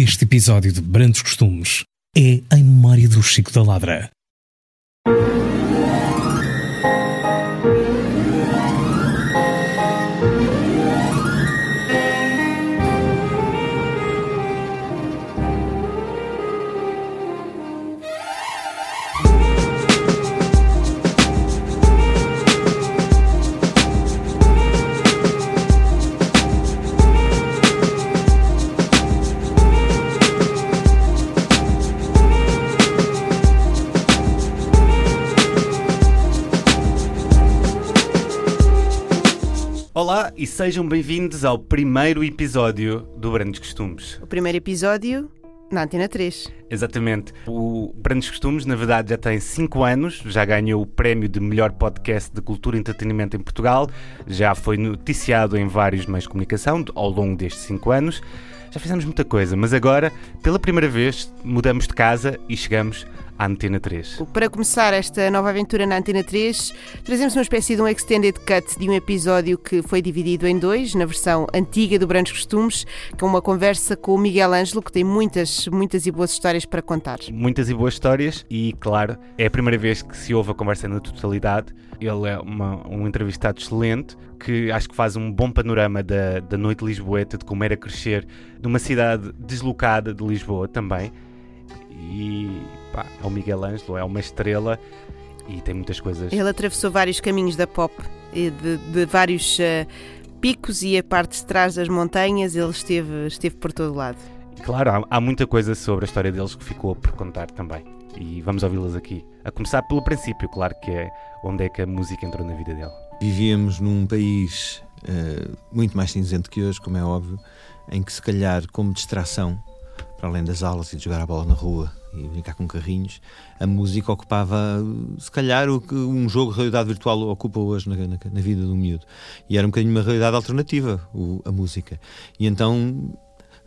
Este episódio de Brandos Costumes é em memória do Chico da Ladra. E sejam bem-vindos ao primeiro episódio do Brandos Costumes. O primeiro episódio na Antena 3. Exatamente. O Brandos Costumes, na verdade, já tem 5 anos, já ganhou o prémio de melhor podcast de cultura e entretenimento em Portugal, já foi noticiado em vários meios de comunicação ao longo destes 5 anos. Já fizemos muita coisa, mas agora, pela primeira vez, mudamos de casa e chegamos à Antena 3. Para começar esta nova aventura na Antena 3, trazemos uma espécie de um extended cut de um episódio que foi dividido em dois, na versão antiga do Brandos Costumes, com uma conversa com o Miguel Ângelo, que tem muitas, muitas e boas histórias para contar. Muitas e boas histórias e, claro, é a primeira vez que se ouve a conversa na totalidade. Ele é uma, um entrevistado excelente que acho que faz um bom panorama da, da noite lisboeta, de como era crescer numa cidade deslocada de Lisboa também. E pá, é o Miguel Ângelo, é uma estrela e tem muitas coisas. Ele atravessou vários caminhos da pop, e de, de vários uh, picos e a parte de trás das montanhas, ele esteve, esteve por todo lado. Claro, há, há muita coisa sobre a história deles que ficou por contar também. E vamos ouvi-las aqui. A começar pelo princípio, claro, que é onde é que a música entrou na vida dele. Vivíamos num país uh, muito mais cinzento que hoje, como é óbvio, em que se calhar, como distração, para além das aulas e de jogar a bola na rua e brincar com carrinhos, a música ocupava, se calhar, o que um jogo de realidade virtual ocupa hoje na, na, na vida do miúdo. E era um bocadinho uma realidade alternativa, o, a música. E então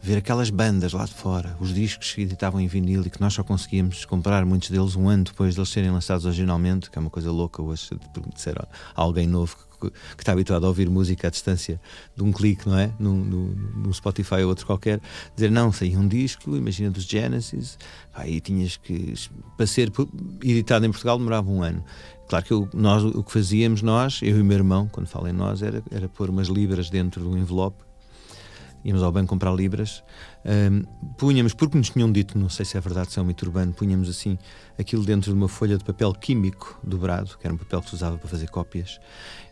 ver aquelas bandas lá de fora, os discos que editavam em vinil e que nós só conseguíamos comprar muitos deles um ano depois de eles serem lançados originalmente, que é uma coisa louca hoje, ser alguém novo que, que, está habituado a ouvir música à distância de um clique, não é? Num, no, no Spotify ou outro qualquer, dizer não, saía um disco, imagina dos Genesis, aí tinhas que, para ser editado em Portugal demorava um ano. Claro que eu, nós, o que fazíamos nós, eu e o meu irmão, quando falo em nós, era, era pôr umas libras dentro do envelope íamos ao banco comprar libras, um, punhamos, porque nos tinham dito, não sei se é verdade, se é um mito urbano, punhamos assim aquilo dentro de uma folha de papel químico dobrado, que era um papel que se usava para fazer cópias,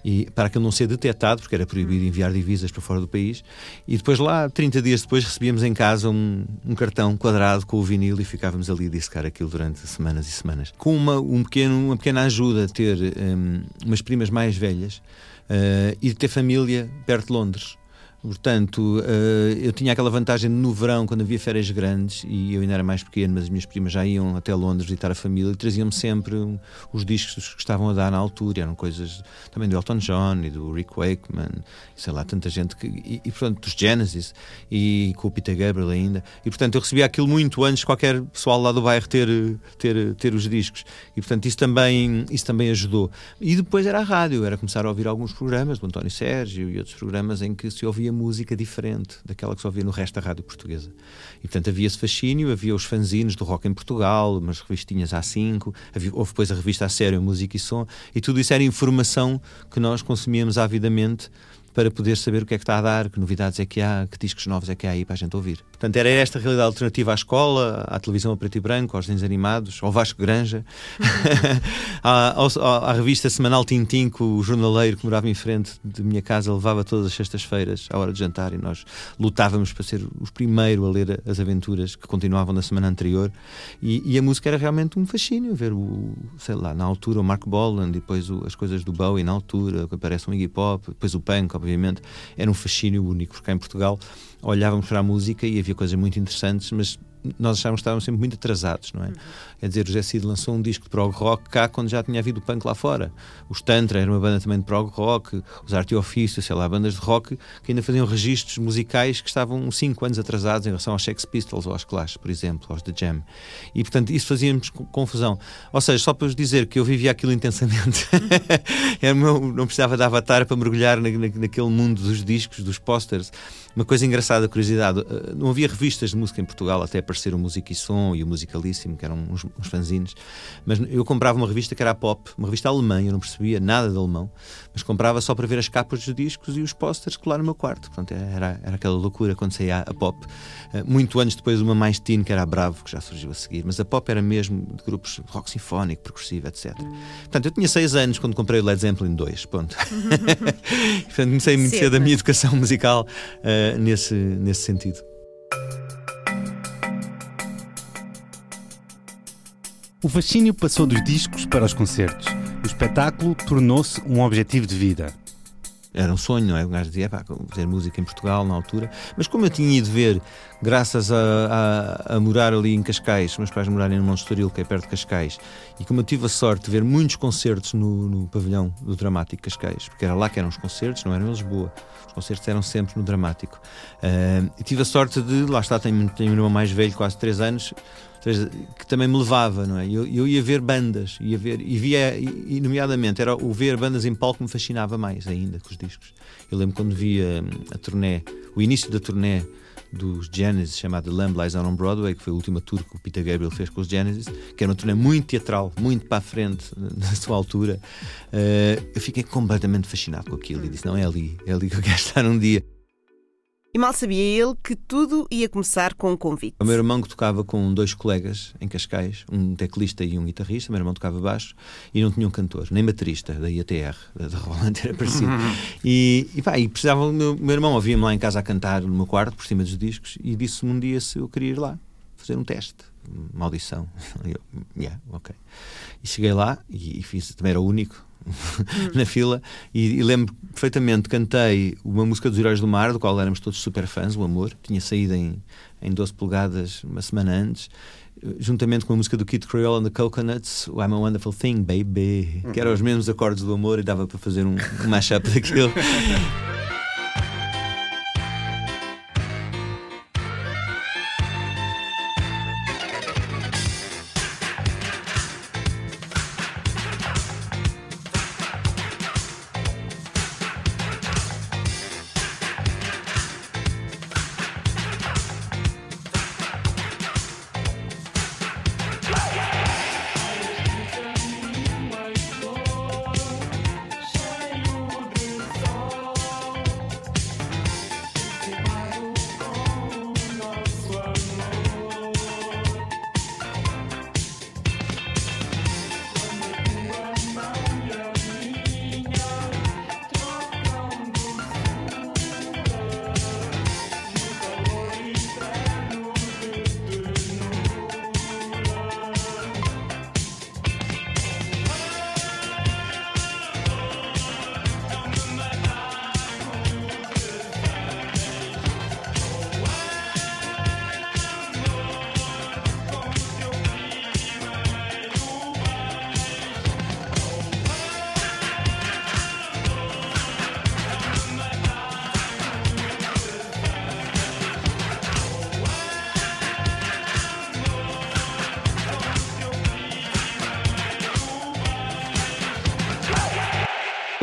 e para aquilo não ser detectado, porque era proibido enviar divisas para fora do país, e depois lá, 30 dias depois, recebíamos em casa um, um cartão quadrado com o vinil e ficávamos ali a dissecar aquilo durante semanas e semanas. Com uma, um pequeno, uma pequena ajuda ter um, umas primas mais velhas uh, e ter família perto de Londres. Portanto, uh, eu tinha aquela vantagem no verão, quando havia férias grandes, e eu ainda era mais pequeno, mas as minhas primas já iam até Londres visitar a família e traziam-me sempre os discos que estavam a dar na altura. Eram coisas também do Elton John e do Rick Wakeman, sei lá, tanta gente. Que, e, e, portanto, dos Genesis e com o Peter Gabriel ainda. E, portanto, eu recebia aquilo muito antes de qualquer pessoal lá do bairro ter, ter, ter os discos. E, portanto, isso também, isso também ajudou. E depois era a rádio, era começar a ouvir alguns programas do António Sérgio e outros programas em que se ouvia ouvia música diferente daquela que se ouvia no resto da rádio portuguesa. E portanto havia esse fascínio, havia os fanzines do rock em Portugal, umas revistinhas A5, havia, houve depois a revista A Sério, Música e Som, e tudo isso era informação que nós consumíamos avidamente para poder saber o que é que está a dar, que novidades é que há, que discos novos é que há aí para a gente ouvir. Portanto, era esta a realidade alternativa à escola, à televisão a preto e branco, aos desenhos animados, ao Vasco Granja, à, à, à, revista semanal Tintim, que o jornaleiro que morava em frente de minha casa levava todas as sextas-feiras à hora de jantar e nós lutávamos para ser os primeiros a ler as aventuras que continuavam na semana anterior. E, e a música era realmente um fascínio, ver o, sei lá, na altura o Mark Boland, depois o, as coisas do Bowie na altura, que aparece um Iggy Pop, depois o punk, obviamente, era um fascínio único, porque em Portugal olhávamos para a música e havia coisas muito interessantes, mas nós achávamos que estávamos sempre muito atrasados, não é? Uhum. Quer dizer, o José Cid lançou um disco de prog rock cá quando já tinha havido punk lá fora. Os Tantra era uma banda também de prog rock, os Arte e Ofício, sei lá, bandas de rock que ainda faziam registros musicais que estavam 5 anos atrasados em relação aos Sex Pistols ou aos Clash, por exemplo, aos The Jam. E portanto isso fazíamos confusão. Ou seja, só para vos dizer que eu vivia aquilo intensamente, era meu, não precisava de avatar para mergulhar na, na, naquele mundo dos discos, dos posters, Uma coisa engraçada, curiosidade, eh, não havia revistas de música em Portugal até aparecer o Música e Som e o Musicalíssimo, que eram uns, uns fanzines, mas eu comprava uma revista que era a Pop, uma revista alemã, eu não percebia nada de alemão, mas comprava só para ver as capas dos discos e os posters que lá no meu quarto. Portanto, era, era aquela loucura quando saía a Pop. Eh, muito antes depois uma mais teen, que era a Bravo, que já surgiu a seguir, mas a Pop era mesmo de grupos rock sinfónico, percussivo, etc. Portanto, eu tinha seis anos quando comprei o Led Zeppelin 2, ponto. Portanto, comecei muito cedo a minha educação musical uh, nesse, nesse sentido. O fascínio passou dos discos para os concertos. O espetáculo tornou-se um objetivo de vida. Era um sonho, não é? O gajo dizia, pá, fazer música em Portugal na altura. Mas como eu tinha ido ver, graças a, a, a morar ali em Cascais, meus pais morarem no Monte Estoril, que é perto de Cascais, e como eu tive a sorte de ver muitos concertos no, no pavilhão do Dramático Cascais, porque era lá que eram os concertos, não eram em Lisboa. Os concertos eram sempre no Dramático. Uh, e tive a sorte de, lá está, tenho, tenho um irmão mais velho, quase 3 anos, que também me levava, não é? Eu, eu ia ver bandas, ia ver, e via, e, nomeadamente, era o ver bandas em palco que me fascinava mais ainda que os discos. Eu lembro quando via hum, a turnê, o início da turnê dos Genesis, chamada Lamb Lies On Broadway, que foi a última tour que o Peter Gabriel fez com os Genesis, que era uma turnê muito teatral, muito para a frente na sua altura. Uh, eu fiquei completamente fascinado com aquilo e disse: Não, é ali, é ali que eu quero estar um dia. E mal sabia ele que tudo ia começar com um convite. O meu irmão que tocava com dois colegas em Cascais, um teclista e um guitarrista, o meu irmão tocava baixo e não tinha um cantor, nem baterista, da IATR, da Roland era parecido. e, e, pá, e precisava, o meu, meu irmão ouvia-me lá em casa a cantar no meu quarto, por cima dos discos, e disse-me um dia se eu queria ir lá fazer um teste, uma audição. E eu, yeah, ok. E cheguei lá e, e fiz, também era o único, na fila e, e, lembro perfeitamente cantei uma música dos Heróis do Mar, do qual éramos todos super fãs, o Amor, tinha saído em, em 12 polegadas uma semana antes, juntamente com a música do Kid Creole and the Coconuts, I'm a Wonderful Thing, Baby, que eram os mesmos acordes do amor e dava para fazer um, um mashup daquilo.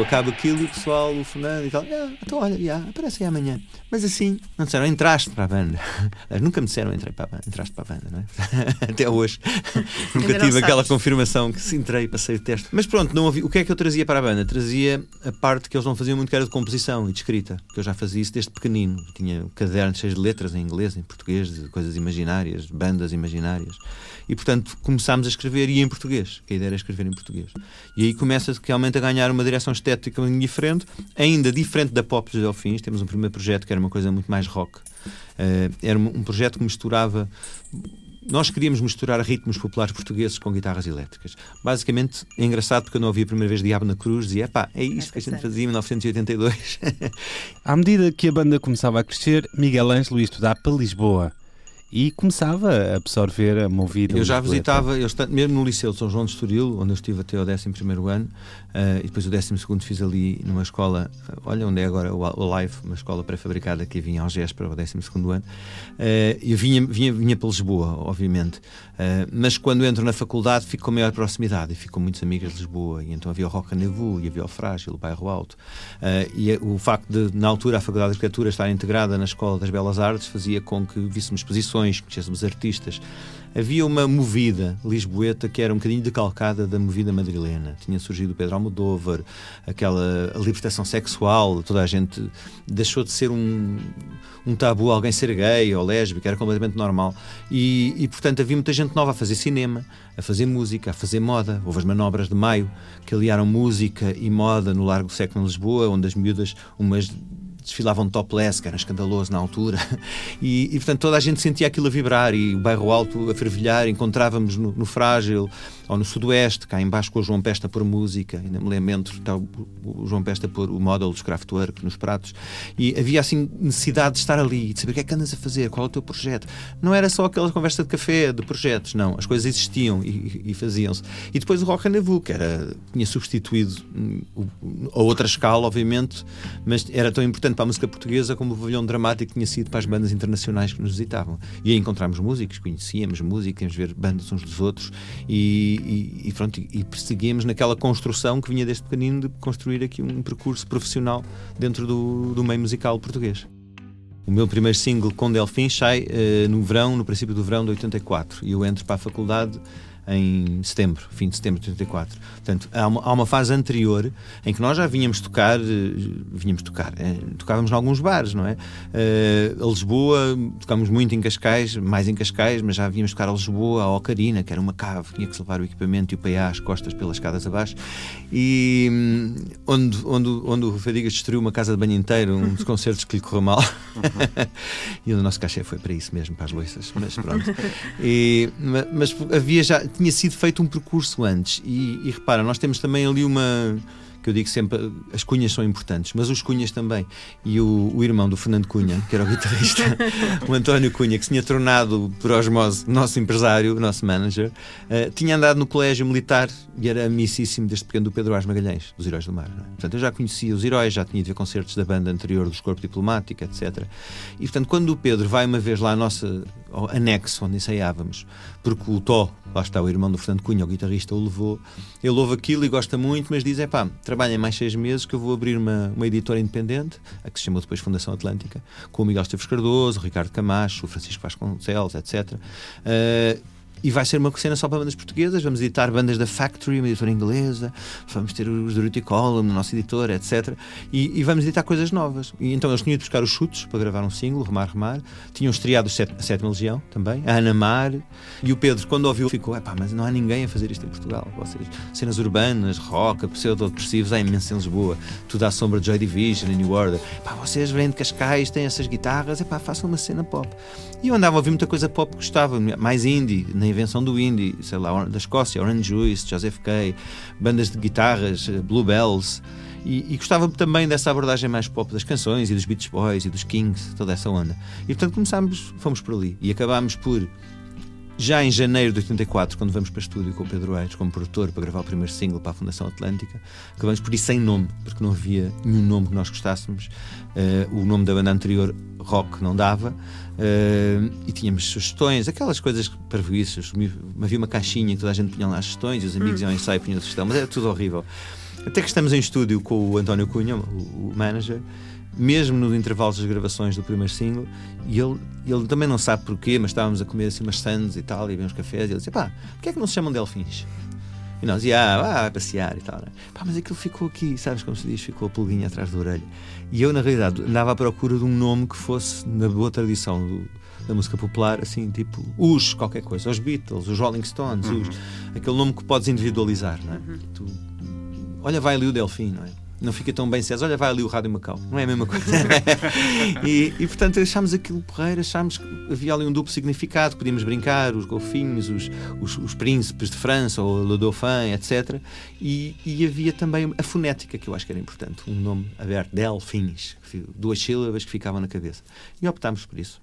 acaba aquilo e o pessoal, o Fernando e tal, ah, então olha, aparece aí amanhã. Mas assim, não disseram, entraste para a banda. Nunca me disseram, entrei para a banda, entraste para a banda, não é? Até hoje. Nunca tive aquela confirmação que se entrei, passei o teste. Mas pronto, não ouvi. o que é que eu trazia para a banda? Trazia a parte que eles não faziam muito, que era de composição e de escrita, que eu já fazia isso desde pequenino. Tinha cadernos cheios de letras em inglês, em português, de coisas imaginárias, bandas imaginárias. E portanto começámos a escrever e em português, que a ideia era escrever em português. E aí começa realmente a ganhar uma direção estética diferente, ainda diferente da Pop dos Delfins. Temos um primeiro projeto que era uma coisa muito mais rock. Uh, era um projeto que misturava nós queríamos misturar ritmos populares portugueses com guitarras elétricas. Basicamente, é engraçado porque eu não ouvi a primeira vez Diabo na Cruz, dizia, pá, é isto que a gente fazia em 1982. à medida que a banda começava a crescer, Miguel Ângelo ia estudar para Lisboa e começava a absorver a movida. Eu já visitava, eu, mesmo no Liceu de São João de Estoril, onde eu estive até o 11 ano, uh, e depois o 12 fiz ali numa escola, uh, olha onde é agora o Live, uma escola pré-fabricada que havia em Algés para o 12 ano. Uh, eu vinha, vinha, vinha para Lisboa, obviamente, mas quando entro na faculdade fico com maior proximidade e fico com muitos amigos de Lisboa, e então havia o Roca Nevu, e havia o Frágil, o Bairro Alto, e o facto de, na altura, a Faculdade de Arquitetura estar integrada na Escola das Belas Artes fazia com que víssemos exposições, conhecêssemos artistas. Havia uma movida lisboeta que era um bocadinho decalcada da movida madrilena. Tinha surgido o Pedro Almodóvar, aquela libertação sexual, toda a gente deixou de ser um, um tabu alguém ser gay ou lésbica, era completamente normal. E, e, portanto havia muita gente nova a fazer cinema, a fazer música, a fazer moda. Houve as manobras de maio que aliaram música e moda no Largo Século em Lisboa, onde as miúdas, umas desfilavam topless, que era escandaloso na altura, e, e, portanto toda a gente sentia aquilo a vibrar e o bairro alto a fervilhar. Encontrávamos no, no Frágil ou no Sudoeste, cá embaixo com o João Pesta por música, ainda me lembro, está o, o João Pesta por o model dos Kraftwerk nos pratos, e havia assim necessidade de estar ali, de saber o que é que andas a fazer, qual é o teu projeto. Não era só aquela conversa de café, de projetos, não, as coisas existiam e, e faziam-se. E depois o Rock Rendezvous, que era, tinha substituído hum, a outra escala, obviamente, mas era tão importante para a música portuguesa como o pavilhão dramático tinha sido para as bandas internacionais que nos visitavam. E aí encontramos músicos, conhecíamos música, íamos ver bandas uns dos outros e e, e, pronto, e perseguíamos naquela construção que vinha desde pequenino de construir aqui um percurso profissional dentro do, do meio musical português. O meu primeiro single com Delfim sai uh, no verão, no princípio do verão de 84, e eu entro para a faculdade em setembro, fim de setembro de 84. Portanto, há uma, há uma fase anterior em que nós já vínhamos tocar, eh, vínhamos tocar, é, tocávamos em alguns bares, não é? Uh, a Lisboa, tocámos muito em Cascais, mais em Cascais, mas já vínhamos tocar a Lisboa, a Ocarina, que era uma cave, tinha que levar o equipamento e o PA às costas pelas escadas abaixo, e hum, onde, onde, onde o Fadigas destruiu uma casa de banho inteira, um dos concertos que lhe correu mal, e o nosso cachê foi para isso mesmo, para as loiças, mas pronto. E, mas havia já tinha sido feito um percurso antes. E, e repara, nós temos também ali uma que eu digo sempre, as cunhas são importantes, mas os cunhas também. E o, o irmão do Fernando Cunha, que era o guitarrista, o António Cunha, que se tinha tornado, por osmose, nosso empresário, nosso manager, uh, tinha andado no colégio militar e era amicíssimo desde pequeno do Pedro Ars Magalhães, dos Heróis do Mar. É? Portanto, eu já conhecia os heróis, já tinha ido ver concertos da banda anterior dos Corpo Diplomático, etc. E, portanto, quando o Pedro vai uma vez lá à nossa ao anexo onde ensaiávamos, porque o Tó, lá está o irmão do Fernando Cunha, o guitarrista, o levou. Ele ouve aquilo e gosta muito, mas diz: é pá, trabalhem mais seis meses que eu vou abrir uma, uma editora independente, a que se chamou depois Fundação Atlântica, com o Miguel Esteves Cardoso, o Ricardo Camacho, o Francisco Vasconcelos, etc. Uh, e vai ser uma cena só para bandas portuguesas. Vamos editar bandas da Factory, uma editora inglesa. Vamos ter os Dorothy Column, no nosso editor, etc. E, e, vamos editar coisas novas. E então eles tinham ido buscar os chutes para gravar um single, Remar, Remar. Tinham estreado a Sétima Legião também, a Ana Mar. E o Pedro, quando ouviu, ficou: pá, mas não há ninguém a fazer isto em Portugal. Vocês, cenas urbanas, rock, pseudo-depressivos, há imenso em Lisboa. Tudo à sombra de Joy Division e New Order. Pá, vocês vêm de Cascais, têm essas guitarras, é pá, façam uma cena pop. E eu andava a ouvir muita coisa pop que gostava, mais indie, na invenção do indie, sei lá, da Escócia, Orange Juice, Joseph Kay, bandas de guitarras, eh, Bluebells. E, e, gostava também dessa abordagem mais pop das canções e dos Beach Boys e dos Kings, toda essa onda. E portanto começámos, fomos por ali e acabámos por já em janeiro de 84, quando vamos para estúdio com o Pedro Aires como produtor para gravar o primeiro single para a Fundação Atlântica, acabamos por ir sem nome, porque não havia nenhum nome que nós gostássemos. Uh, o nome da banda anterior, Rock, não dava. Uh, e tínhamos sugestões, aquelas coisas para isso. Havia uma caixinha que toda a gente punha lá as sugestões e os amigos iam ao ensaio e punham sugestão, mas era tudo horrível. Até que estamos em estúdio com o António Cunha, o, o manager, mesmo nos intervalos das gravações do primeiro single, e ele, ele também não sabe porquê, mas estávamos a comer assim umas sandes e tal, e uns cafés, e ele disse: pá, porquê é que não se chamam delfins? E nós, ah, vá passear e tal. Né? Pá, mas aquilo ficou aqui, sabes como se diz? Ficou a pulguinha atrás da orelha. E eu, na realidade, andava à procura de um nome que fosse, na boa tradição do, da música popular, assim, tipo, os qualquer coisa, os Beatles, os Rolling Stones, uhum. os, aquele nome que podes individualizar, não é? Uhum. Tu, olha, vai ali o Delfim, não é? Não fica tão bem César. Olha, vai ali o Rádio Macau. Não é a mesma coisa. e, e, portanto achámos aquilo porreiro, achámos que havia ali um duplo significado, podíamos brincar, os golfinhos, os, os, os príncipes de França, ou Le Dauphin, etc. E, e, havia também a fonética, que eu acho que era importante, um nome aberto, Delfins, duas sílabas que ficavam na cabeça. E optámos por isso.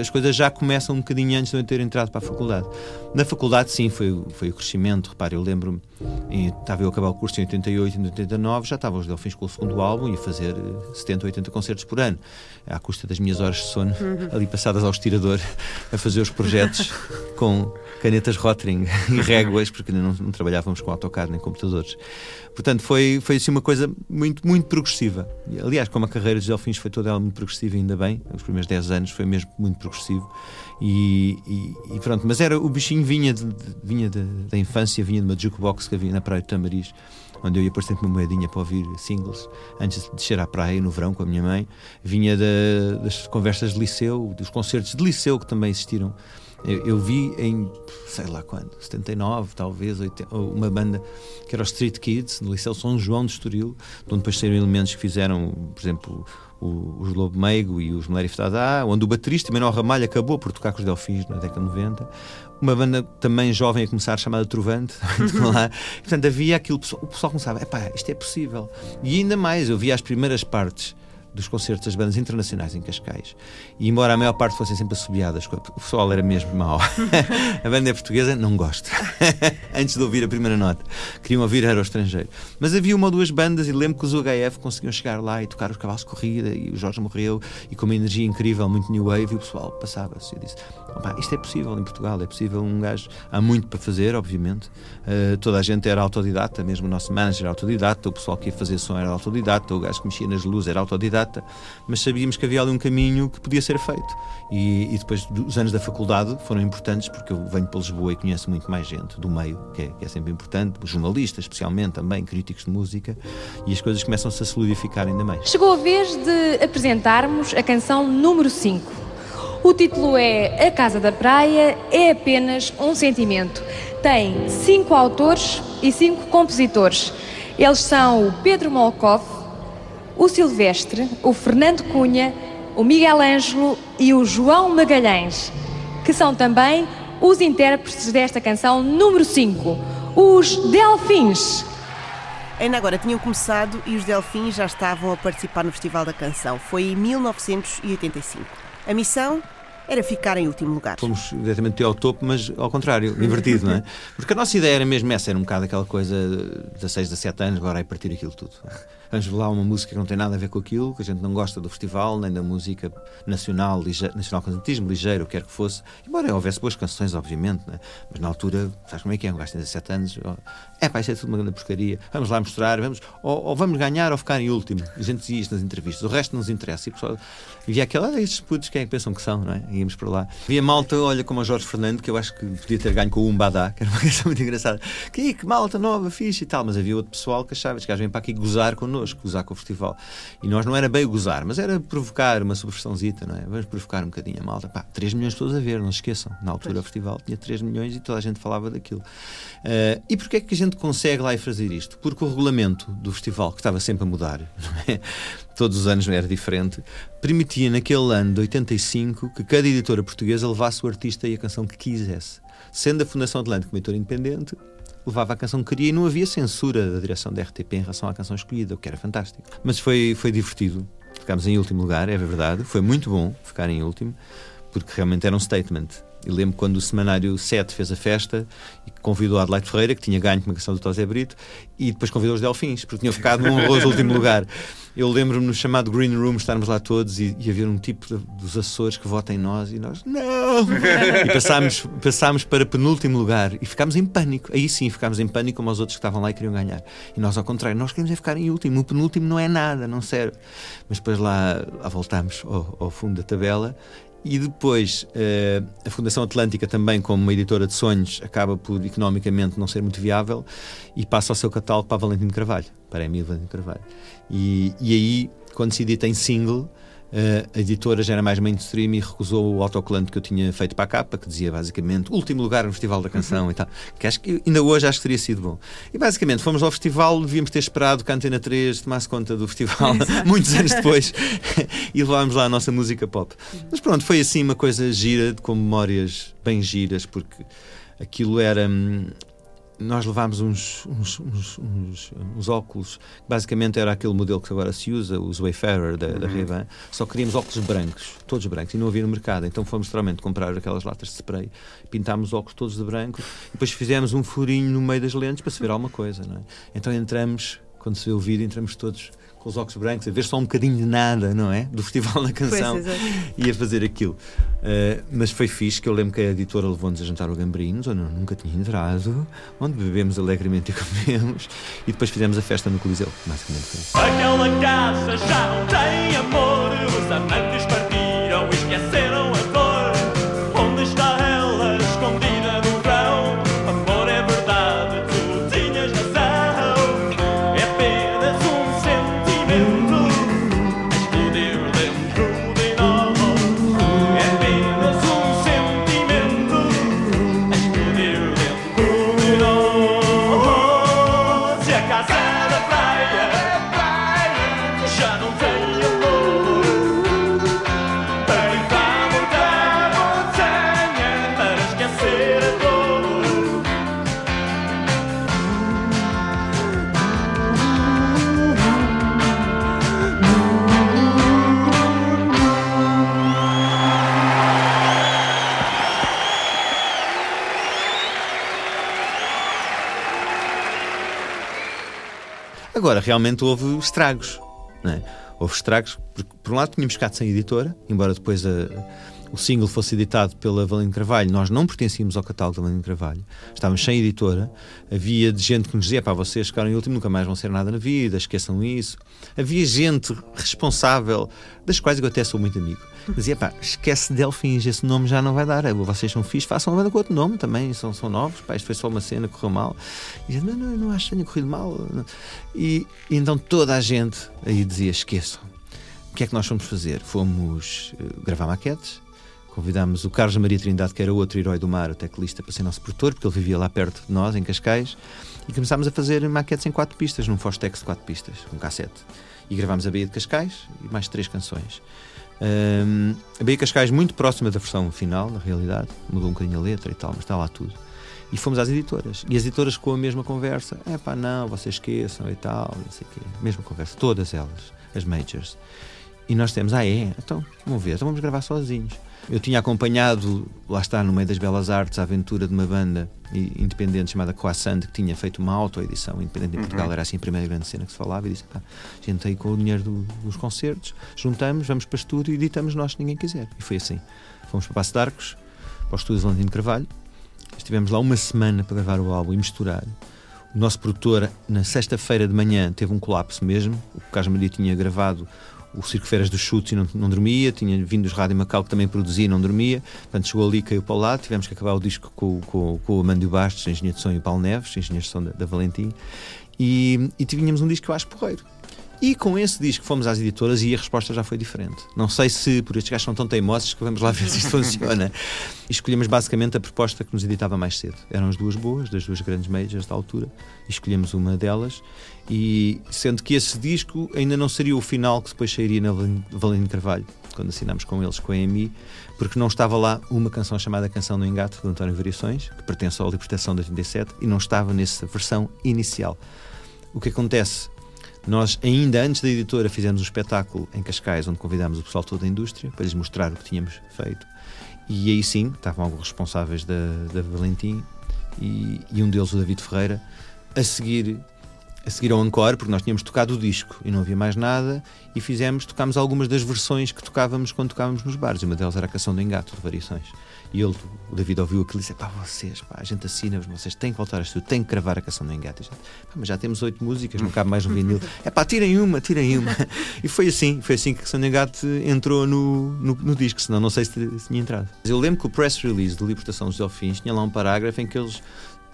As coisas já começam um bocadinho antes de eu ter entrado para a faculdade. Na faculdade, sim, foi, foi o crescimento. Repare, eu lembro-me, estava eu a acabar o curso em 88 e em 89, já estavam os Delfins com o segundo álbum e a fazer 70, 80 concertos por ano, à custa das minhas horas de sono, uhum. ali passadas ao estirador, a fazer os projetos com canetas Rotring e réguas, porque ainda não, não trabalhávamos com AutoCAD nem computadores. Portanto, foi, foi assim uma coisa muito, muito progressiva. Aliás, como a carreira dos Delfins foi toda ela muito progressiva, ainda bem, os primeiros 10 anos foi mesmo muito progressivo. E, e, pronto, mas era o bichinho vinha, de, de, vinha de, da infância, vinha de uma jukebox que havia na Praia de Tamariz, onde eu ia pôr sempre uma moedinha para ouvir singles, antes de descer à praia no verão com a minha mãe. Vinha das conversas de liceu, dos concertos de liceu que também existiram eu, eu, vi em, sei lá quando, 79, talvez, 80, uma banda que era o Street Kids, no Liceu São João de Estoril, onde depois saíram elementos que fizeram, por exemplo, o, os Lobo Meigo e os Mulher Iftada, onde o baterista Manuel Ramalho acabou por tocar com os Delfins na década de 90. Uma banda também jovem a começar, chamada Trovante, lá. Portanto, havia aquilo, o pessoal começava, epá, isto é possível. E ainda mais, eu via as primeiras partes dos concertos das bandas internacionais em Cascais. E embora a maior parte fossem sempre assobiadas, o pessoal era mesmo mau. a banda é portuguesa, não gosto. Antes de ouvir a primeira nota. Queriam ouvir era o estrangeiro. Mas havia uma ou duas bandas e lembro que os UHF conseguiam chegar lá e tocar os cavalos de corrida e o Jorge morreu e com uma energia incrível, muito new wave, e o pessoal passava-se. Eu disse: isto é possível em Portugal, é possível um gajo. Há muito para fazer, obviamente. Uh, toda a gente era autodidata, mesmo o nosso manager era autodidata, o pessoal que ia fazer som era autodidata, o gajo que mexia nas luzes era autodidata mas sabíamos que havia ali um caminho que podia ser feito. E, e depois os anos da faculdade foram importantes porque eu venho para Lisboa e conheço muito mais gente do meio, que é, que é sempre importante, jornalistas especialmente também, críticos de música, e as coisas começam-se a solidificar ainda mais. Chegou a vez de apresentarmos a canção número 5. O título é A Casa da Praia é apenas um sentimento. Tem cinco autores e cinco compositores. Eles são o Pedro Molkov, o Silvestre, o Fernando Cunha, o Miguel Ângelo e o João Magalhães, que são também os intérpretes desta canção número 5, os Delfins. Ainda agora tinham começado e os Delfins já estavam a participar no Festival da Canção. Foi em 1985. A missão era ficar em último lugar. Fomos diretamente ao topo, mas ao contrário, invertido, não é? Porque a nossa ideia era mesmo essa, era um bocado aquela coisa de 16, 17 anos, agora é partir aquilo tudo vamos lá uma música que não tem nada a ver com aquilo, que a gente não gosta do festival, nem da música nacional, lige, nacional cantantismo, ligeiro, quer que fosse. Embora houvesse boas canções, obviamente, né? mas na altura, sabes como é que é? Um gajo tem 17 anos, é pá, isso é tudo uma grande porcaria. Vamos lá mostrar, vamos, ou, ou, vamos ganhar ou ficar em último. A gente dizia isto nas entrevistas, o resto não nos interessa. E pessoal via aquela, olha, estes putos, quem é que pensam que são, não é? Íamos para lá. Via malta, olha, como o Jorge Fernando, que eu acho que podia ter ganho com o Umbadá, que era uma canção muito engraçada. Que, que malta nova, fixe e tal, mas havia outro pessoal que achava, que gajos vêm para aqui gozar connosco, gozar com o festival. E nós não era bem gozar, mas era provocar uma subversãozita, não é? Vamos provocar um bocadinho a malta. Pá, 3 milhões de pessoas a ver, não se esqueçam. Na altura pois. o festival tinha 3 milhões e toda a gente falava daquilo. Uh, e porquê é que a gente consegue lá ir fazer isto? Porque o regulamento do festival, que estava sempre a mudar, é? todos os anos era diferente, permitia naquele ano de 85 que cada editora portuguesa levasse o artista e a canção que quisesse. Sendo a Fundação Atlântico uma editora independente, levava a canção que queria e não havia censura da direção da RTP em relação à canção escolhida, o que era fantástico. Mas foi, foi divertido. Ficámos em último lugar, é verdade. Foi muito bom ficar em último, porque realmente era um statement. Eu lembro quando o Semanário 7 fez a festa e convidou a Adelaide Ferreira, que tinha ganho uma canção do Tosé Brito, e depois convidou os Delfins, porque tinham ficado num honroso último lugar. Eu lembro-me no chamado Green Room estarmos lá todos e, e haver um tipo de, dos Açores que vota em nós e nós, não! e passámos, passámos para penúltimo lugar e ficámos em pânico. Aí sim ficámos em pânico como os outros que estavam lá e queriam ganhar. E nós, ao contrário, nós queremos é ficar em último. O penúltimo não é nada, não serve. Mas depois lá, lá voltámos ao, ao fundo da tabela e depois uh, a Fundação Atlântica também, como uma editora de sonhos, acaba por economicamente não ser muito viável e passa o seu catálogo para a Valentino Carvalho, para a Emílio Valentino Carvalho. E, e aí, quando se edita em single, a editora já era mais mainstream e recusou o autocolante que eu tinha feito para a capa, que dizia basicamente último lugar no Festival da Canção e tal. Que acho que ainda hoje acho que teria sido bom. E basicamente fomos ao festival, devíamos ter esperado que a Antena 3 tomasse conta do festival muitos anos depois e levámos lá a nossa música pop. Mas pronto, foi assim uma coisa gira, com memórias bem giras, porque aquilo era. Nós levámos uns, uns, uns, uns, uns óculos, basicamente era aquele modelo que agora se usa, os Wayfarer da, da Ray-Ban, só queríamos óculos brancos, todos brancos, e não havia no mercado. Então fomos literalmente comprar aquelas latas de spray, pintámos os óculos todos de branco, e depois fizemos um furinho no meio das lentes para se ver alguma coisa. Não é? Então entramos, quando se vê o vídeo, entramos todos com os óculos brancos, a ver só um bocadinho de nada, não é? Do Festival da Canção e a fazer aquilo. Uh, mas foi fixe, que eu lembro que a editora levou-nos a jantar ao Gambrinos, onde eu nunca tinha entrado, onde bebemos alegremente e comemos, e depois fizemos a festa no Coliseu. Basicamente foi isso. Aquela casa já não tem amor. Os amantes Agora, realmente houve estragos. Não é? Houve estragos, porque por um lado tínhamos ficado sem editora, embora depois a- o single fosse editado pela Valente Carvalho, nós não pertencíamos ao catálogo da Valente Carvalho, estávamos sem editora. Havia gente que nos dizia: pá, vocês ficaram em último, nunca mais vão ser nada na vida, esqueçam isso. Havia gente responsável, das quais eu até sou muito amigo, que dizia: pá, esquece Delfins, esse nome já não vai dar. Vocês são fixos, façam uma banda com outro nome também, são, são novos, pá, isto foi só uma cena, correu mal. E dizia: não, não, não acho que tenha corrido mal. E, e então toda a gente aí dizia: esqueçam. O que é que nós fomos fazer? Fomos eh, gravar maquetes, convidámos o Carlos Maria Trindade, que era outro herói do mar, o teclista, para ser nosso produtor, porque ele vivia lá perto de nós, em Cascais, e começámos a fazer maquetes em quatro pistas, num Fostex de quatro pistas, um cassete. E gravámos a Baía de Cascais e mais três canções. Ahm, a Baía de Cascais muito próxima da versão final, na realidade, mudou um bocadinho a letra e tal, mas está lá tudo. E fomos às editoras. E as editoras com a mesma conversa. É pá, não, vocês esqueçam e tal, não sei o quê. Mesma conversa. Todas elas, as majors. E nós temos, ah é? Então, vamos ver, então vamos gravar sozinhos. Eu tinha acompanhado, lá está, no meio das belas artes, a aventura de uma banda independente chamada Coassand, que tinha feito uma autoedição independente em Portugal, era assim a primeira grande cena que se falava, e disse, pá, a gente aí com o dinheiro do- dos concertos, juntamos, vamos para estúdio e editamos nós se ninguém quiser. E foi assim. Fomos para Passo de Arcos, para o estúdio de Valentino Carvalho, estivemos lá uma semana para gravar o álbum e misturar. O nosso produtor, na sexta-feira de manhã, teve um colapso mesmo. O Carlos Maria tinha gravado o Circo Feiras dos Chutes e não, não dormia. Tinha vindo dos Rádio Macau, que também produzia e não dormia. Portanto, chegou ali caiu para o lado. Tivemos que acabar o disco com, com, com o Amândio Bastos, engenheiro de som, e o Paulo Neves, engenheiro de som da, da Valentim. E, e tínhamos um disco que eu acho porreiro. E com esse disco fomos às editoras e a resposta já foi diferente. Não sei se por estes gajos são tão teimosos que vamos lá ver se isto funciona. E escolhemos basicamente a proposta que nos editava mais cedo. Eram as duas boas, das duas grandes majors da altura, e escolhemos uma delas. E sendo que esse disco ainda não seria o final que depois sairia na Valen- Valente Carvalho, quando assinámos com eles, com a EMI, porque não estava lá uma canção chamada Canção no Engato, de António Variações, que pertence ao Libertação de 87, e não estava nessa versão inicial. O que acontece? Nós, ainda antes da editora, fizemos um espetáculo em Cascais, onde convidámos o pessoal todo da indústria para lhes mostrar o que tínhamos feito. E aí sim, estavam alguns responsáveis da, da Valentim e, e um deles, o David Ferreira, a seguir, a seguir ao encore, porque nós tínhamos tocado o disco e não havia mais nada, e fizemos, tocámos algumas das versões que tocávamos quando tocávamos nos bares. E uma delas era a canção do Engato, de Variações. E ele, o David ouviu aquilo e disse: pá, vocês, pá, a gente assina, mas vocês têm que voltar a estúdio, têm que gravar a canção do Engato. Gente, "Pá, mas já temos oito músicas, não cabe mais um vinil. É pá, tirem uma, tirem uma. E foi assim, foi assim que a canção do Engato entrou no, no, no disco, senão não sei se, se tinha entrado. Eu lembro que o press release de Libertação dos Delfins tinha lá um parágrafo em que eles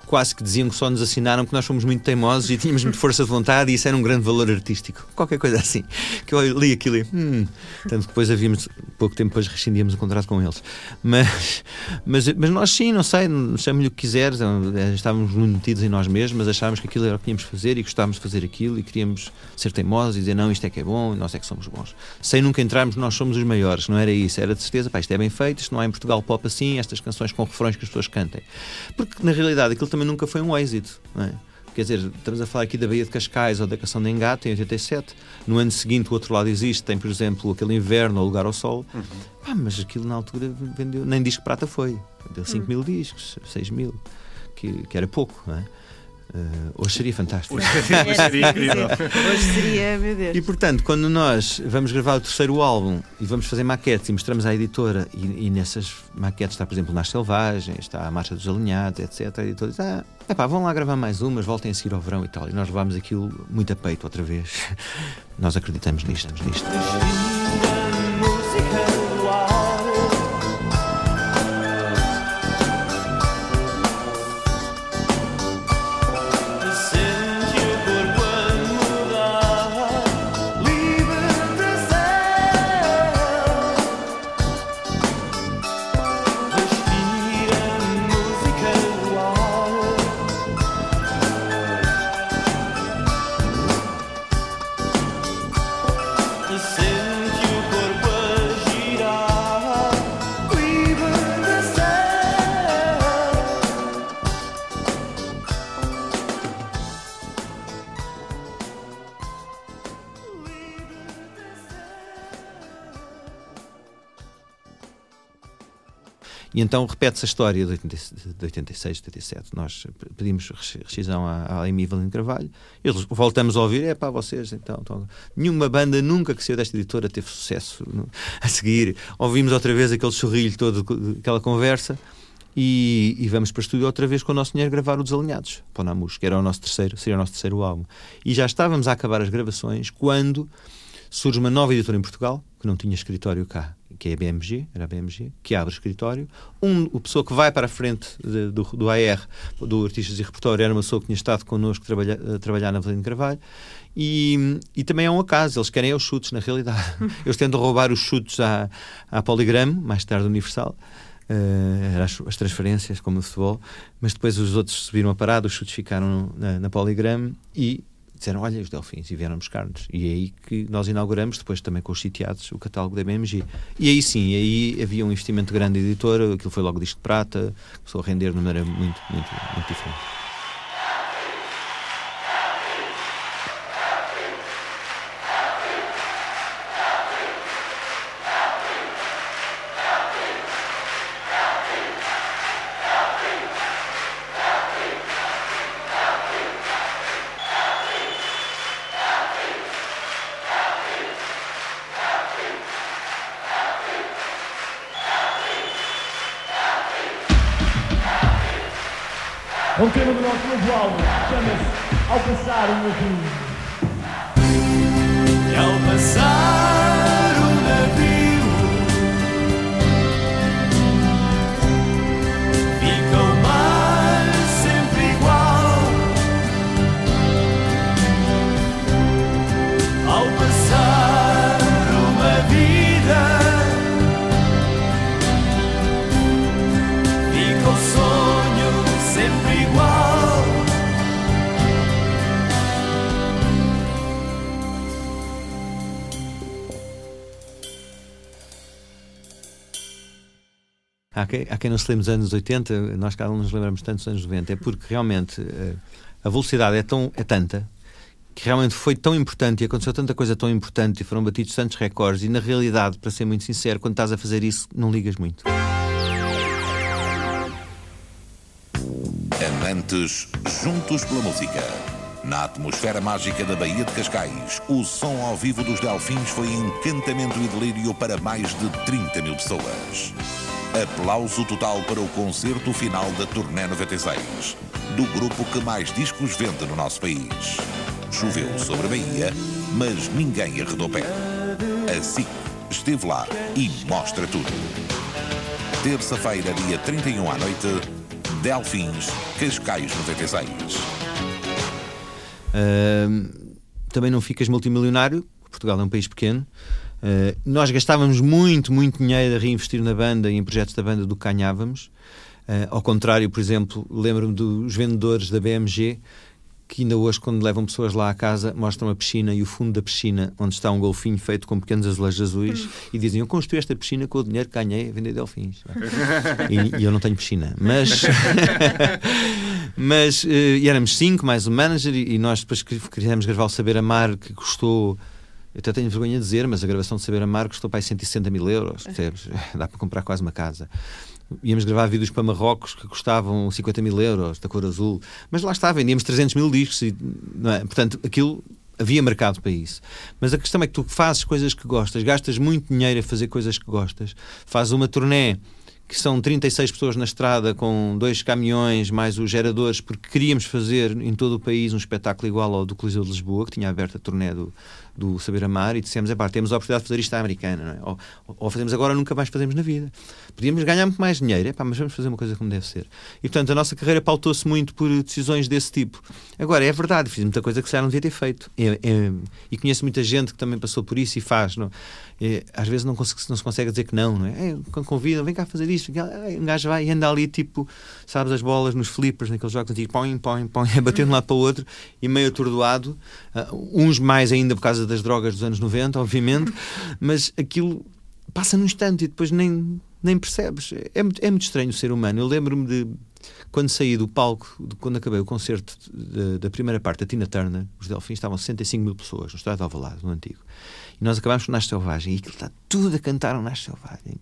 quase que diziam que só nos assinaram porque nós fomos muito teimosos e tínhamos muita força de vontade e isso era um grande valor artístico. Qualquer coisa assim. Que eu li aquilo e. Hum. Tanto depois havíamos, pouco tempo depois rescindíamos o contrato com eles. Mas, mas, mas nós sim, não sei, chame-lhe o que quiseres, eh, estávamos muito metidos em nós mesmos, mas achávamos que aquilo era o que tínhamos de fazer e gostávamos de fazer aquilo e queríamos ser teimosos e dizer não, isto é que é bom e nós é que somos bons. Sem nunca entrarmos, nós somos os maiores, não era isso, era de certeza, pá, isto é bem feito, isto não há em Portugal pop assim, estas canções com refrões que as pessoas cantem. Porque na realidade aquilo também nunca foi um êxito. Não é? Quer dizer, estamos a falar aqui da Baía de Cascais ou da Canção de Engate em 87. No ano seguinte, o outro lado existe, tem, por exemplo, aquele inverno, o Lugar ao Sol. Ah, mas aquilo na altura vendeu, nem disco prata foi. Deu 5 mil discos, 6 mil, que, que era pouco, não é? Eh, hoje seria fantástico. seria incrível. Hoje seria, meu Deus. E portanto, quando nós vamos gravar o terceiro álbum e vamos fazer maquetes e mostramos à editora, e, e nessas maquetes está, por exemplo, Nas Selvagens, está a Marcha dos Alinhados, etc. A editora diz: Ah, epá, vão lá gravar mais umas, voltem a seguir ao verão e tal. E nós levámos aquilo muito a peito outra vez. Nós acreditamos nisto, nisto. E então repete-se a história de, 80 de 86, 87. Nós pedimos res- rescisão à, à Amy Evelyn Carvalho. Eles voltamos a ouvir: é pá, vocês então, então. Nenhuma banda nunca que saiu desta editora teve sucesso a seguir. Ouvimos outra vez aquele sorrilho todo, aquela conversa. E, e vamos para o estúdio outra vez com o nosso dinheiro gravar o Desalinhados, para o que era o nosso terceiro, seria o nosso terceiro álbum. E já estávamos a acabar as gravações quando surge uma nova editora em Portugal, que não tinha escritório cá, que é a BMG, era a BMG, que abre escritório. Um, o pessoa que vai para a frente de- do, do AR, do Artistas e Repertório, era uma pessoa que tinha estado connosco a trabalhar, a trabalhar na Avelino Carvalho. E, e também é um acaso, eles querem é os chutes, na realidade. Eles tentam roubar os chutes à, à Poligram, mais tarde Universal. eram as, as transferências, como o futebol, mas depois os outros subiram a parada, os chutes ficaram na, na Poligram e disseram: Olha, os Delfins, e vieram buscar-nos. E é aí que nós inauguramos, depois também com os sitiados, o catálogo da BMG. E aí sim, aí havia um investimento grande de editora, aquilo foi logo disco de prata, começou a render de maneira muito, muito, muito diferente. É um tema do nosso novo álbum, chama-se Ao Passar o Navio. E ao passar Há quem, há quem não se lembre dos anos 80, nós cá não nos lembramos tanto dos anos 90, é porque realmente eh, a velocidade é, tão, é tanta que realmente foi tão importante e aconteceu tanta coisa tão importante e foram batidos tantos recordes e na realidade, para ser muito sincero, quando estás a fazer isso, não ligas muito. Amantes juntos pela música. Na atmosfera mágica da Baía de Cascais, o som ao vivo dos Delfins foi encantamento e delírio para mais de 30 mil pessoas. Aplauso total para o concerto final da Turnê 96, do grupo que mais discos vende no nosso país. Choveu sobre a Bahia, mas ninguém arredou pé. A SIC esteve lá e mostra tudo. Terça-feira, dia 31 à noite, Delfins, Cascais 96. Ahm, também não ficas multimilionário, Portugal é um país pequeno. Ah, nós gastávamos muito, muito dinheiro a reinvestir na banda e em projetos da banda do que ganhávamos. Ah, ao contrário, por exemplo, lembro-me dos vendedores da BMG que ainda hoje, quando levam pessoas lá à casa, mostram a piscina e o fundo da piscina, onde está um golfinho feito com pequenos azulejos azuis, e dizem: Eu construí esta piscina com o dinheiro que ganhei a vender delfins. e, e eu não tenho piscina. Mas. mas. eh, e éramos cinco, mais o manager, e, e nós depois queríamos gravar o Saber Amar, que custou. Eu até tenho vergonha de dizer, mas a gravação de Saber Amar custou para aí 160 mil euros, percebes? Dá para comprar quase uma casa. Íamos gravar vídeos para Marrocos que custavam 50 mil euros, da cor azul. Mas lá está, vendíamos 300 mil discos. E, é? Portanto, aquilo havia mercado para isso. Mas a questão é que tu fazes coisas que gostas, gastas muito dinheiro a fazer coisas que gostas, fazes uma turnê que são 36 pessoas na estrada com dois caminhões mais os geradores, porque queríamos fazer em todo o país um espetáculo igual ao do Coliseu de Lisboa, que tinha aberto a turnê do, do Saber Amar, e dissemos: "Epá, temos a oportunidade de fazer isto à americana, não é? ou, ou fazemos agora ou nunca mais fazemos na vida. Podíamos ganhar muito mais dinheiro, epá, mas vamos fazer uma coisa como deve ser. E portanto a nossa carreira pautou-se muito por decisões desse tipo. Agora, é verdade, fiz muita coisa que calhar não devia ter feito. É- é- e conheço muita gente que também passou por isso e faz. Não? É, às vezes não, não se consegue dizer que não, não é? É, quando convidam, vem cá fazer isto, um gajo vai e anda ali tipo, sabes, as bolas nos flippers, naqueles jogos antigos, põe, põe, põe, de um lado para o outro e meio atordoado. Ah, uns mais ainda por causa das drogas dos anos 90, obviamente, mas aquilo passa num instante e depois nem, nem percebes. É, muito- é muito estranho o ser humano. Eu lembro-me de quando saí do palco, de quando acabei o concerto da, da primeira parte da Tina Turner, os Delfins estavam 65 mil pessoas no estádio de Alvalade, no antigo. E nós acabámos com Nasce Selvagem e aquilo está tudo a cantar o Nasce Selvagem.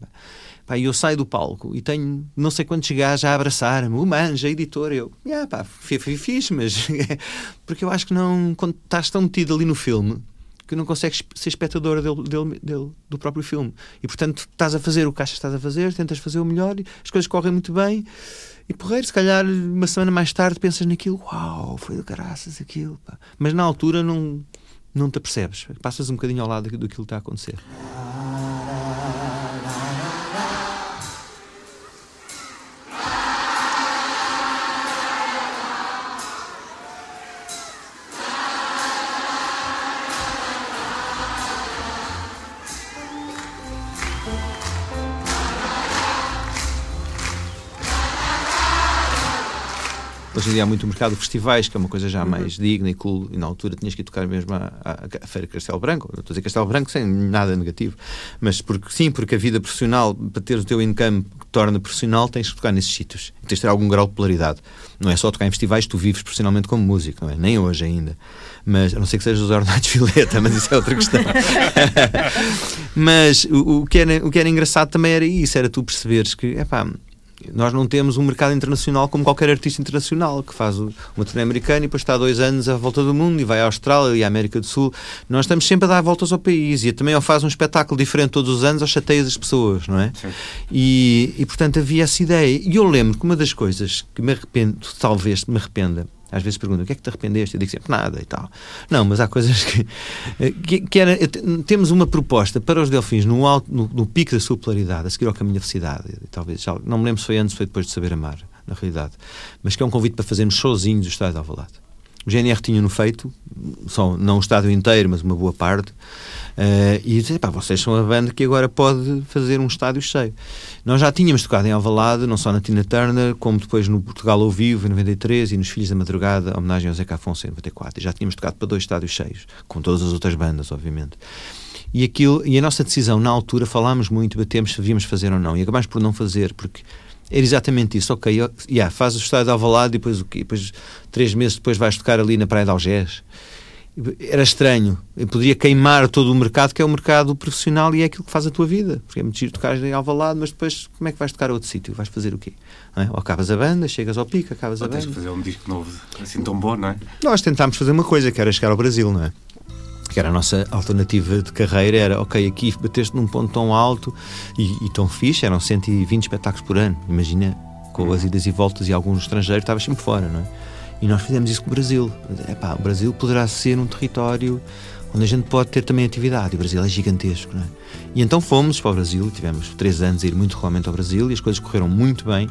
pá. E eu saio do palco e tenho não sei quantos gajos a abraçar-me, o Manja, a editora, eu, yeah, pá, fixe, mas porque eu acho que não, quando estás tão metido ali no filme, que não consegues ser espectador dele, dele- dele- do próprio filme. E portanto estás a fazer o que achas que estás a fazer, tentas fazer o melhor, as coisas correm muito bem. E porreiro, se calhar uma semana mais tarde pensas naquilo, uau, foi do caraças aquilo. pá." Mas na altura não, não te apercebes. Passas um bocadinho ao lado daquilo que está a acontecer. Hoje em dia há muito mercado de festivais, que é uma coisa já mais digna e cool, e na altura tinhas que ir tocar mesmo à, Feira Castelo Branco. Não estou a dizer Castelo Branco sem nada negativo, mas porque sim, porque a vida profissional, para ter o teu income que torna profissional, tens que tocar nesses sítios. E tens de ter algum grau de popularidade. Não é só tocar em festivais, tu vives profissionalmente como músico, não é? Nem hoje ainda. Mas, a não ser que sejas os ordenados de Violeta, mas isso é outra questão. mas o, o que era, o que era engraçado também era isso, era tu perceberes que, epá, nós não temos um mercado internacional como qualquer artista internacional que faz uma turnê americana e depois está há dois anos à volta do mundo e vai à Austrália e à América do Sul. Nós estamos sempre a dar voltas ao país e também ao faz um espetáculo diferente todos os anos, aos chateios das pessoas, não é? E, e portanto havia essa ideia. E eu lembro que uma das coisas que me arrependo, talvez me arrependa, às vezes perguntam o que é que te arrependeste? Eu digo sempre nada e tal. Não, mas há coisas que. que, que era, temos uma proposta para os Delfins no, alto, no, no pico da sua popularidade, a seguir ao caminho da felicidade. Talvez, já, não me lembro se foi antes ou foi depois de saber amar, na realidade. Mas que é um convite para fazermos sozinhos o estádio de Alvalade. O GNR tinha-no feito, só, não o estádio inteiro, mas uma boa parte. Eh, e disse, pá, vocês são a banda que agora pode fazer um estádio cheio. Nós já tínhamos tocado em Alvalade, não só na Tina Turner, como depois no Portugal ao Vivo, em 93, e nos Filhos da Madrugada, homenagem ao Zeca Afonso, em 94. E já tínhamos tocado para dois estádios cheios, com todas as outras bandas, obviamente. E, aquilo, e a nossa decisão, na altura, falámos muito, batemos se devíamos fazer ou não. E acabámos por não fazer, porque era exatamente isso. Ok, yeah, faz o estádio de Alvalade e depois o quê? Depois, três meses depois vais tocar ali na Praia de Algés. Era estranho. Eu podia queimar todo o mercado, que é o mercado profissional e é aquilo que faz a tua vida. Porque é muito giro tocar em Alvalade, mas depois como é que vais tocar a outro sítio? Vais fazer o quê? É? Ou acabas a banda, chegas ao pico, acabas a Ou tens que banda. fazer um disco novo assim tão bom, não é? Nós tentámos fazer uma coisa, que era chegar ao Brasil, não é? Que era a nossa alternativa de carreira, era, ok, aqui bateste num ponto tão alto e, e tão fixe, eram 120 espetáculos por ano, imagina, com as idas e voltas e alguns estrangeiros, estavas sempre fora, não é? E nós fizemos isso com o Brasil. Epá, o Brasil poderá ser um território onde a gente pode ter também atividade, o Brasil é gigantesco, não é? E então fomos para o Brasil, tivemos três anos a ir muito regularmente ao Brasil e as coisas correram muito bem.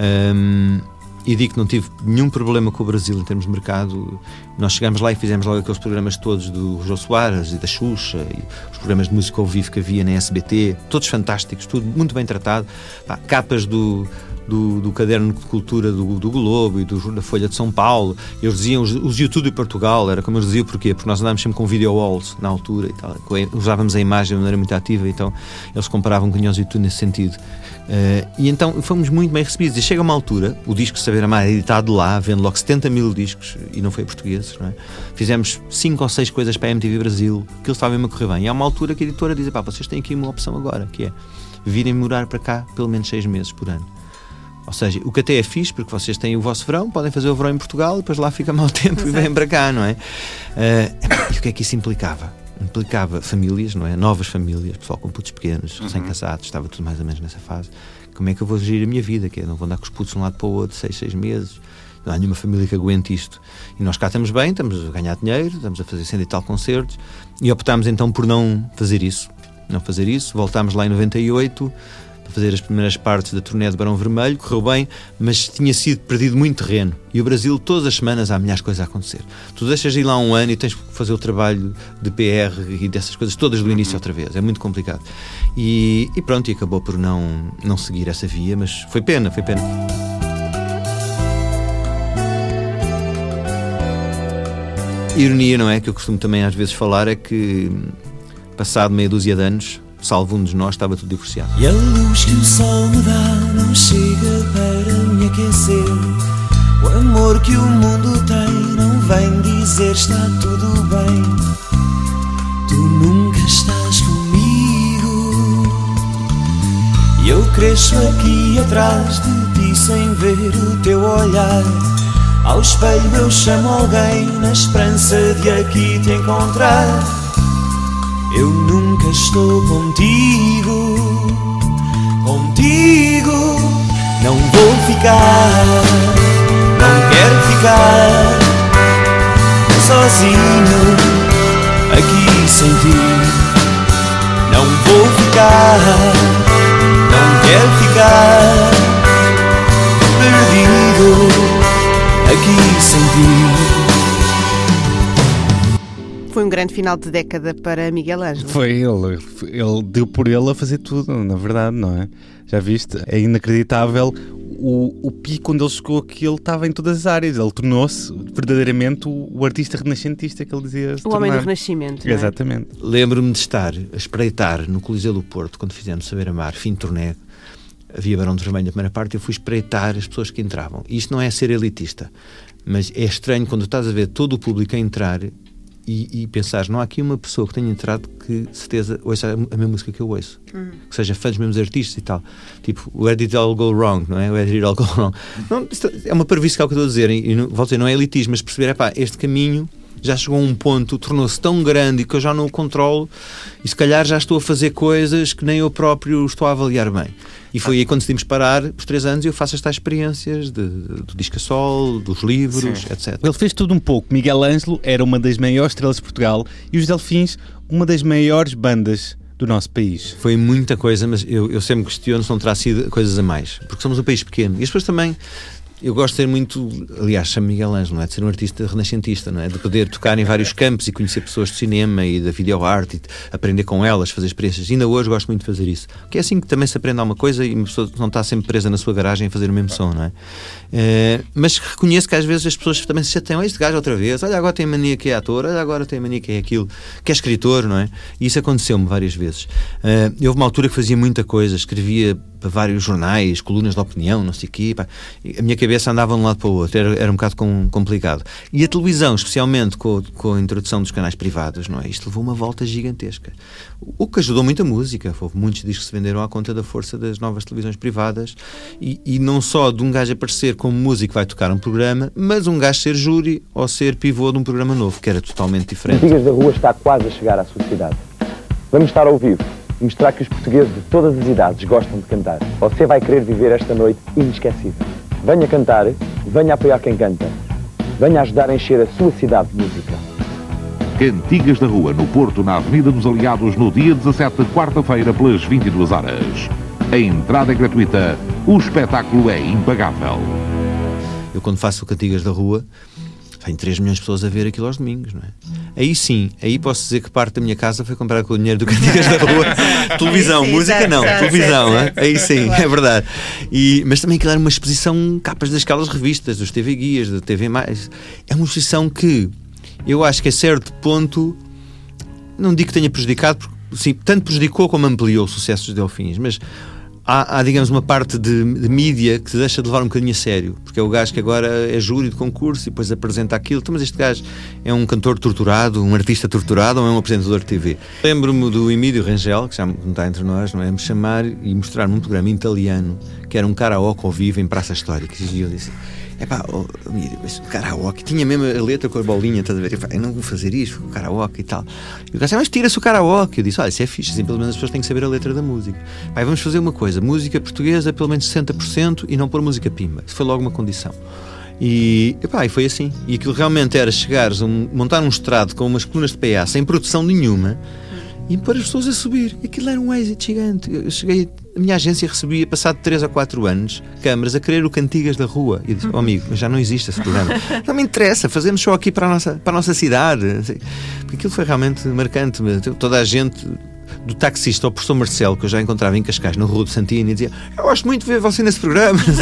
Ahm, e digo que não tive nenhum problema com o Brasil em termos de mercado. Nós chegámos lá e fizemos logo aqueles programas todos do João Soares e da Xuxa, e os programas de música ao vivo que havia na SBT, todos fantásticos, tudo muito bem tratado. Pá, capas do, do, do caderno de cultura do, do Globo e do, da Folha de São Paulo. Eles diziam os, os YouTube Portugal, era como eles diziam, porquê? Porque nós andávamos sempre com video walls na altura e tal, usávamos a imagem de maneira muito ativa, então eles comparavam com os YouTube nesse sentido. Uh, e então fomos muito bem recebidos. E chega uma altura, o disco Saber Amar é editado lá, vendo logo 70 mil discos, e não foi português, não é? Fizemos 5 ou 6 coisas para a MTV Brasil, que eles estavam a correr bem. E há uma altura que a editora diz: pá, vocês têm aqui uma opção agora, que é virem morar para cá pelo menos 6 meses por ano. Ou seja, o que até é fixe, porque vocês têm o vosso verão, podem fazer o verão em Portugal, e depois lá fica mau tempo Exato. e vêm para cá, não é? Uh, e o que é que isso implicava? implicava famílias, não é? Novas famílias, pessoal com putos pequenos, uhum. recém-casados, estava tudo mais ou menos nessa fase. Como é que eu vou gerir a minha vida? Que é, não vou andar com os putos de um lado para o outro, seis, seis meses. Não há nenhuma família que aguente isto. E nós cá estamos bem, estamos a ganhar dinheiro, estamos a fazer cento e tal concertos, e optámos então por não fazer isso. Não fazer isso. Voltámos lá em 98 fazer as primeiras partes da turnê de Barão Vermelho, correu bem, mas tinha sido perdido muito terreno. E o Brasil, todas as semanas, há milhares de coisas a acontecer. Tu deixas ir lá um ano e tens que fazer o trabalho de PR e dessas coisas todas do início outra vez. É muito complicado. E, e pronto, e acabou por não, não seguir essa via, mas foi pena, foi pena. Ironia, não é? Que eu costumo também às vezes falar é que, passado meia dúzia de anos, salvo um de nós, estava tudo divorciado. E a luz que o sol me dá não chega para me aquecer. O amor que o mundo tem não vem dizer está tudo bem. Tu nunca estás comigo. E eu cresço aqui atrás de ti sem ver o teu olhar. Ao espelho eu chamo alguém na esperança de aqui te encontrar. Eu nunca estou contigo, contigo. Não vou ficar, não quero ficar sozinho aqui sem ti. Não vou ficar, não quero ficar perdido aqui sem ti. Foi um grande final de década para Miguel Ângelo. Foi ele, ele deu por ele a fazer tudo, na verdade, não é? Já viste? É inacreditável o, o pico onde ele chegou que ele estava em todas as áreas. Ele tornou-se verdadeiramente o, o, artista renascentista que ele dizia. O tornar. homem do renascimento. É? Exatamente. Lembro-me de estar a espreitar no Coliseu do Porto, quando fizemos Saber Amar, fim de turnê. Havia Barão de Vermelho na primeira parte, eu fui espreitar as pessoas que entravam. E isto não é ser elitista, mas é estranho quando estás a ver todo o público a entrar e, e pensar, não há aqui uma pessoa que tenha entrado que certeza ouça a mesma música que eu ouço, uhum. que seja fã dos mesmos artistas e tal. Tipo, where did it all go wrong, não é? Where did it all go wrong? Não, é uma parvície que é que eu estou a dizer, e, e dizer, não é elitismo, mas perceber, é pá, este caminho já chegou a um ponto, tornou-se tão grande que eu já não o controlo e se calhar já estou a fazer coisas que nem eu próprio estou a avaliar bem. E foi aí quando decidimos parar, por três anos, e eu faço estas experiências de, do disco a sol, dos livros, Sim. etc. Ele fez tudo um pouco. Miguel Ângelo era uma das maiores estrelas de Portugal e os Delfins, uma das maiores bandas do nosso país. Foi muita coisa, mas eu, eu sempre questiono se não terá sido coisas a mais. Porque somos um país pequeno. E as pessoas também eu gosto de ser muito, aliás, chamo Miguel Ângelo, não é? De ser um artista renascentista, não é? De poder tocar em vários campos e conhecer pessoas de cinema e da videoarte aprender com elas, fazer experiências. Ainda hoje gosto muito de fazer isso. Porque é assim que também se aprende alguma coisa e uma pessoa não está sempre presa na sua garagem a fazer o mesmo som, não é? é mas reconheço que às vezes as pessoas também se chateiam. Este gajo outra vez, olha, agora tem mania que é ator, olha, agora tem mania que é aquilo, que é escritor, não é? E isso aconteceu-me várias vezes. É, houve uma altura que fazia muita coisa, escrevia para vários jornais, colunas de opinião, não sei o quê. Pá. A minha cabeça andava de um lado para o outro, era, era um bocado com, complicado. E a televisão, especialmente com, com a introdução dos canais privados, não é? Isto levou uma volta gigantesca. O que ajudou muito a música. Houve muitos discos que se venderam à conta da força das novas televisões privadas e, e não só de um gajo aparecer como músico vai tocar um programa, mas um gajo ser júri ou ser pivô de um programa novo, que era totalmente diferente. Digas da Rua está quase a chegar à sua cidade. Vamos estar ao vivo e mostrar que os portugueses de todas as idades gostam de cantar. Você vai querer viver esta noite inesquecível. Venha cantar, venha apoiar quem canta. Venha ajudar a encher a sua cidade de música. Cantigas da Rua, no Porto, na Avenida dos Aliados, no dia 17, quarta-feira, pelas 22 horas. A entrada é gratuita, o espetáculo é impagável. Eu, quando faço Cantigas da Rua, tenho 3 milhões de pessoas a ver aquilo aos domingos, não é? Aí sim, aí posso dizer que parte da minha casa foi comprar com o dinheiro do Cantigas da Rua. televisão, sim, música não, televisão, é? aí sim, é verdade. E, mas também aquilo era uma exposição, capas daquelas revistas, dos TV Guias, da TV Mais. É uma exposição que eu acho que a certo ponto, não digo que tenha prejudicado, porque sim, tanto prejudicou como ampliou o sucesso dos Delfins, mas há, há, digamos, uma parte de, de mídia que se deixa de levar um bocadinho a sério, porque é o gajo que agora é júri de concurso e depois apresenta aquilo. Então, mas este gajo é um cantor torturado, um artista torturado ou é um apresentador de TV? Lembro-me do Emílio Rangel, que já não está entre nós, não é? Me chamar e mostrar-me um programa italiano que era um karaoke ao vivo em Praça Histórica. E eu disse. Epá, oh, esse karaoke tinha mesmo a letra com a bolinha, estás a ver? Eu, falei, eu não vou fazer isto, o karaoke e tal. E o gajo disse, mas tira-se o karaoke. Eu disse, olha, isso é fixe, assim, pelo menos as pessoas têm que saber a letra da música. Pai, vamos fazer uma coisa, música portuguesa pelo menos 60% e não pôr música pimba. Isso foi logo uma condição. E, epá, e foi assim. E aquilo realmente era chegares a um- montar um estrado com umas colunas de PA sem produção nenhuma e pôr as pessoas a subir. Aquilo era um êxito gigante. Eu cheguei, a minha agência recebia, passado 3 ou 4 anos, câmaras a querer o Cantigas da Rua. E eu disse, oh, amigo, já não existe esse programa. não me interessa, fazemos só aqui para a nossa, para a nossa cidade. Porque aquilo foi realmente marcante. Toda a gente. Do taxista ao professor Marcelo, que eu já encontrava em Cascais, na Rua de Santini, e dizia: Eu gosto muito de ver você nesse programa.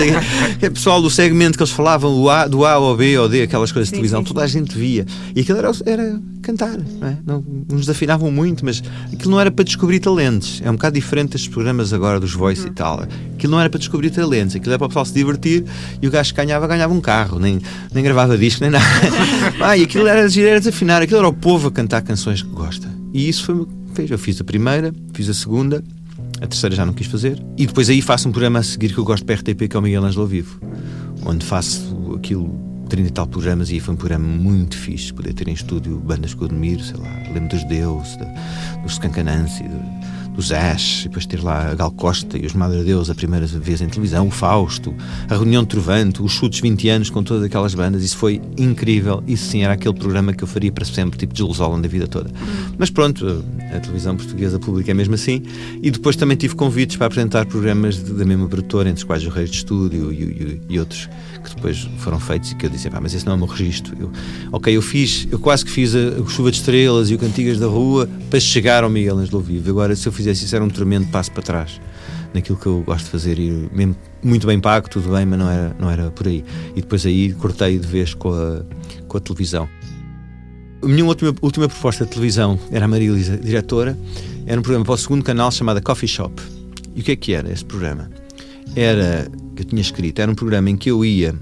O. O pessoal do segmento que eles falavam, o A, do A ao B ou D, aquelas coisas de televisão, toda a gente via. E aquilo era, era cantar, não é? Não, nos desafinavam muito, mas aquilo não era para descobrir talentos. É um bocado diferente destes programas agora dos voice e tal. Aquilo não era para descobrir talentos, aquilo era para o pessoal se divertir e o gajo que ganhava, ganhava um carro, nem, nem gravava disco, nem nada. ah, e aquilo era, era desafinar, aquilo era o povo a cantar canções que gosta. E isso foi o que fez. Eu fiz a primeira, fiz a segunda, a terceira já não quis fazer. E depois aí faço um programa a seguir que eu gosto para RTP, que é o Miguel Ângelo ao Vivo, onde faço aquilo 30 e tal programas e foi um programa muito fixe. Poder ter em estúdio bandas com o Admiro, sei lá, lembro dos Deus, dos Scancanancy, do, dos Ash, depois ter lá a Gal Costa e os Madre Deus a primeira vez em televisão, o Fausto, a Reunião de Trovante, os Chutes 20 anos com todas aquelas bandas. Isso foi incrível. Isso sim era aquele programa que eu faria para sempre, tipo Jules Holland a vida toda. Mas pronto, a televisão portuguesa pública é mesmo assim. E depois também tive convites para apresentar programas da mesma produtora, entre os quais o Reis de Estúdio e, e- e outros que depois foram feitos e que eu disse, "Pá, mas esse não é o meu registro. Eu, ok, eu fiz, eu quase que fiz a, o Chuva de Estrelas e o Cantigas da Rua para chegar ao Miguel Ângelo ao Vivo. Agora, se eu fizesse isso, era um tremendo passo para trás naquilo que eu gosto de fazer e mesmo muito bem pago, tudo bem, mas não era, não era por aí. E depois aí cortei de vez com a, com a televisão. A minha última, última proposta de televisão era a Maria Elisa, diretora, era um programa para o segundo canal chamado Coffee Shop. E o que é que era esse programa? Era, que eu tinha escrito, era um programa em que eu ia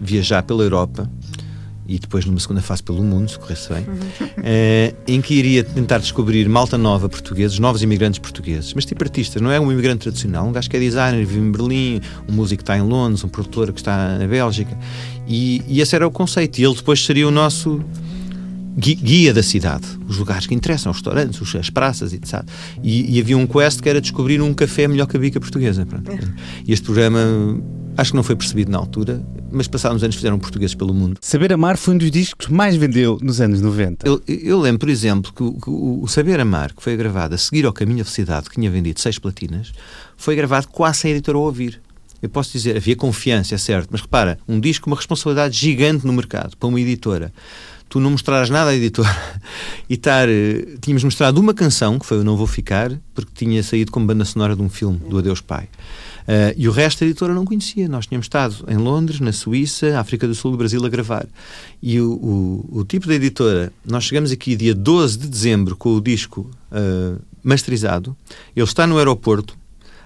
viajar pela Europa e depois numa segunda fase pelo mundo, se corresse bem, eh, em que iria tentar descobrir malta nova portugueses, novos imigrantes portugueses, mas tipo artistas, não é um imigrante tradicional, um gajo que é designer, vive em Berlim, um músico que está em Londres, um produtor que está na Bélgica, e, e esse era o conceito, e ele depois seria o nosso gui- guia da cidade, os lugares que interessam, os restaurantes, as praças e etc. E, e havia um quest que era descobrir um café melhor que a bica portuguesa. pronto. Este programa acho que não foi percebido na altura, mas passados anos fizeram portugueses pelo mundo. Saber Amar foi um dos discos que mais vendeu nos anos 90. Eu, eu lembro, por exemplo, que, o- que o, Saber Amar, que foi gravado a seguir ao Caminho da Felicidade, que tinha vendido seis platinas, foi gravado quase sem a editora a ouvir. Eu posso dizer, havia confiança, é certo, mas repara, um disco com uma responsabilidade gigante no mercado, para uma editora. Tu não mostraras nada à editora e estar. eh, Tínhamos mostrado uma canção, que foi o Não Vou Ficar, porque tinha saído como banda sonora de um filme, do Adeus Pai. Eh, e o resto a editora não conhecia. Nós tínhamos estado em Londres, na Suíça, África do Sul e Brasil a gravar. E o, o, o tipo da editora, nós chegamos aqui dia 12 de dezembro com o disco eh, masterizado, ele está no aeroporto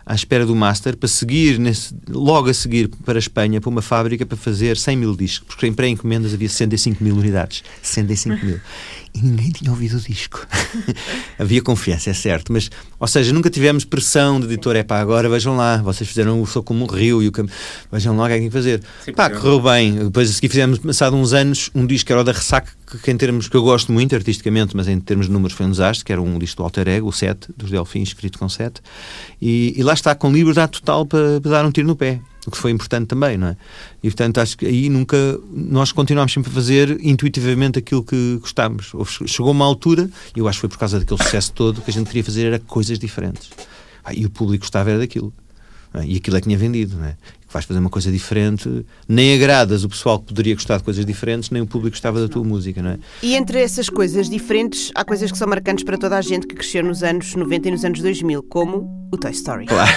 à espera do master para seguir nesse, logo a seguir para a Espanha para uma fábrica para fazer 100 mil discos, porque em pré-encomendas havia 65 mil unidades. 65 mil. E ninguém tinha ouvido o disco. havia confiança, é certo, mas, ou seja, nunca tivemos pressão de editor, é pá, agora vejam lá, vocês fizeram o Sou Como um Rio e o Cam... vejam lá o que é que tem que fazer. Sim, pá, correu bem. Depois a seguir fizemos, passado uns anos, um disco que era o da Ressaca, que, que em termos que eu gosto muito artisticamente, mas em termos de números foi um desastre, que era um disco do Alter Ego, o 7, dos Delfins, escrito com 7. E, e lá está, com liberdade total para, para dar um tiro no pé. O que foi importante também, não é? E portanto acho que aí nunca. Nós continuámos sempre a fazer intuitivamente aquilo que gostávamos. Chegou uma altura, e eu acho que foi por causa daquele sucesso todo, que a gente queria fazer era coisas diferentes. Ah, e o público gostava era daquilo. é? E aquilo é que tinha vendido, não é? Que vais fazer uma coisa diferente, nem agradas o pessoal que poderia gostar de coisas diferentes, nem o público gostava da tua música, não é? E entre essas coisas diferentes, há coisas que são marcantes para toda a gente que cresceu nos anos 90 e nos anos 2000, como o Toy Story. Claro.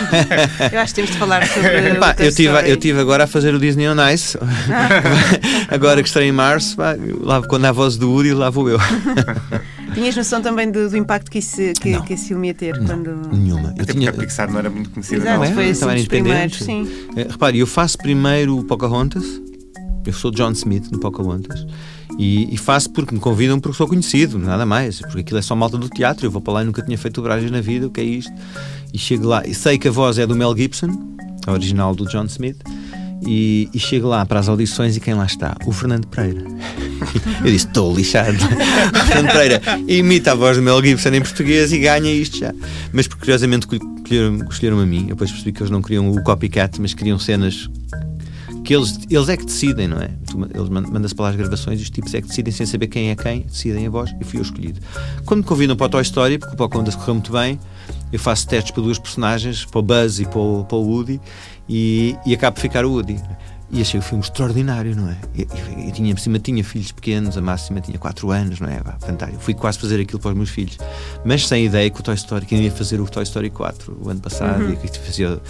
Eu acho que temos de falar sobre Pá, eu tive, Story. eu tive agora a fazer o Disney on Ice. agora que estarei em março, pá, lá, quando há a voz do Woody, lá vou eu. Tinhas noção também do, do impacto que, isso, que, Não. que esse filme ia ter? Quando... Nenhuma. Eu Até tinha, porque a Pixar não era muito conhecida Exato, na é? foi assim Estava dos independente. sim. Repare, eu faço primeiro o Pocahontas. Eu sou John Smith no Pocahontas. E, e faço porque me convidam porque sou conhecido, nada mais. Porque aquilo é só malta do teatro. Eu vou para lá e nunca tinha feito dobragens na vida. O que é isto? E chego lá. E sei que a voz é do Mel Gibson, a original do John Smith. E, e chego lá para as audições e quem lá está? O Fernando Pereira. Eu disse: estou lixado. O Fernando Pereira imita a voz do Mel Gibson em português e ganha isto já. Mas curiosamente escolheram, a mim. Eu depois percebi que eles não queriam o copycat, mas queriam cenas que eles, eles é que decidem, não é? Eles man- mandam-se para lá as gravações e os tipos é que decidem sem saber quem é quem, decidem a voz e fui eu escolhido. Quando me convidam para o Toy Story, porque o Pocahontas correu muito bem, eu faço testes para duas personagens, para o Buzz e para o, para o Woody, e, e acabo de ficar o Woody. E achei o filme extraordinário, não é? Eu, eu, eu tinha, por cima, tinha filhos pequenos, a máxima tinha 4 anos, não é? Fantástico. Fui quase fazer aquilo para os meus filhos. Mas sem ideia que o Toy Story, que ia fazer o Toy Story 4 o ano passado, e que fazia.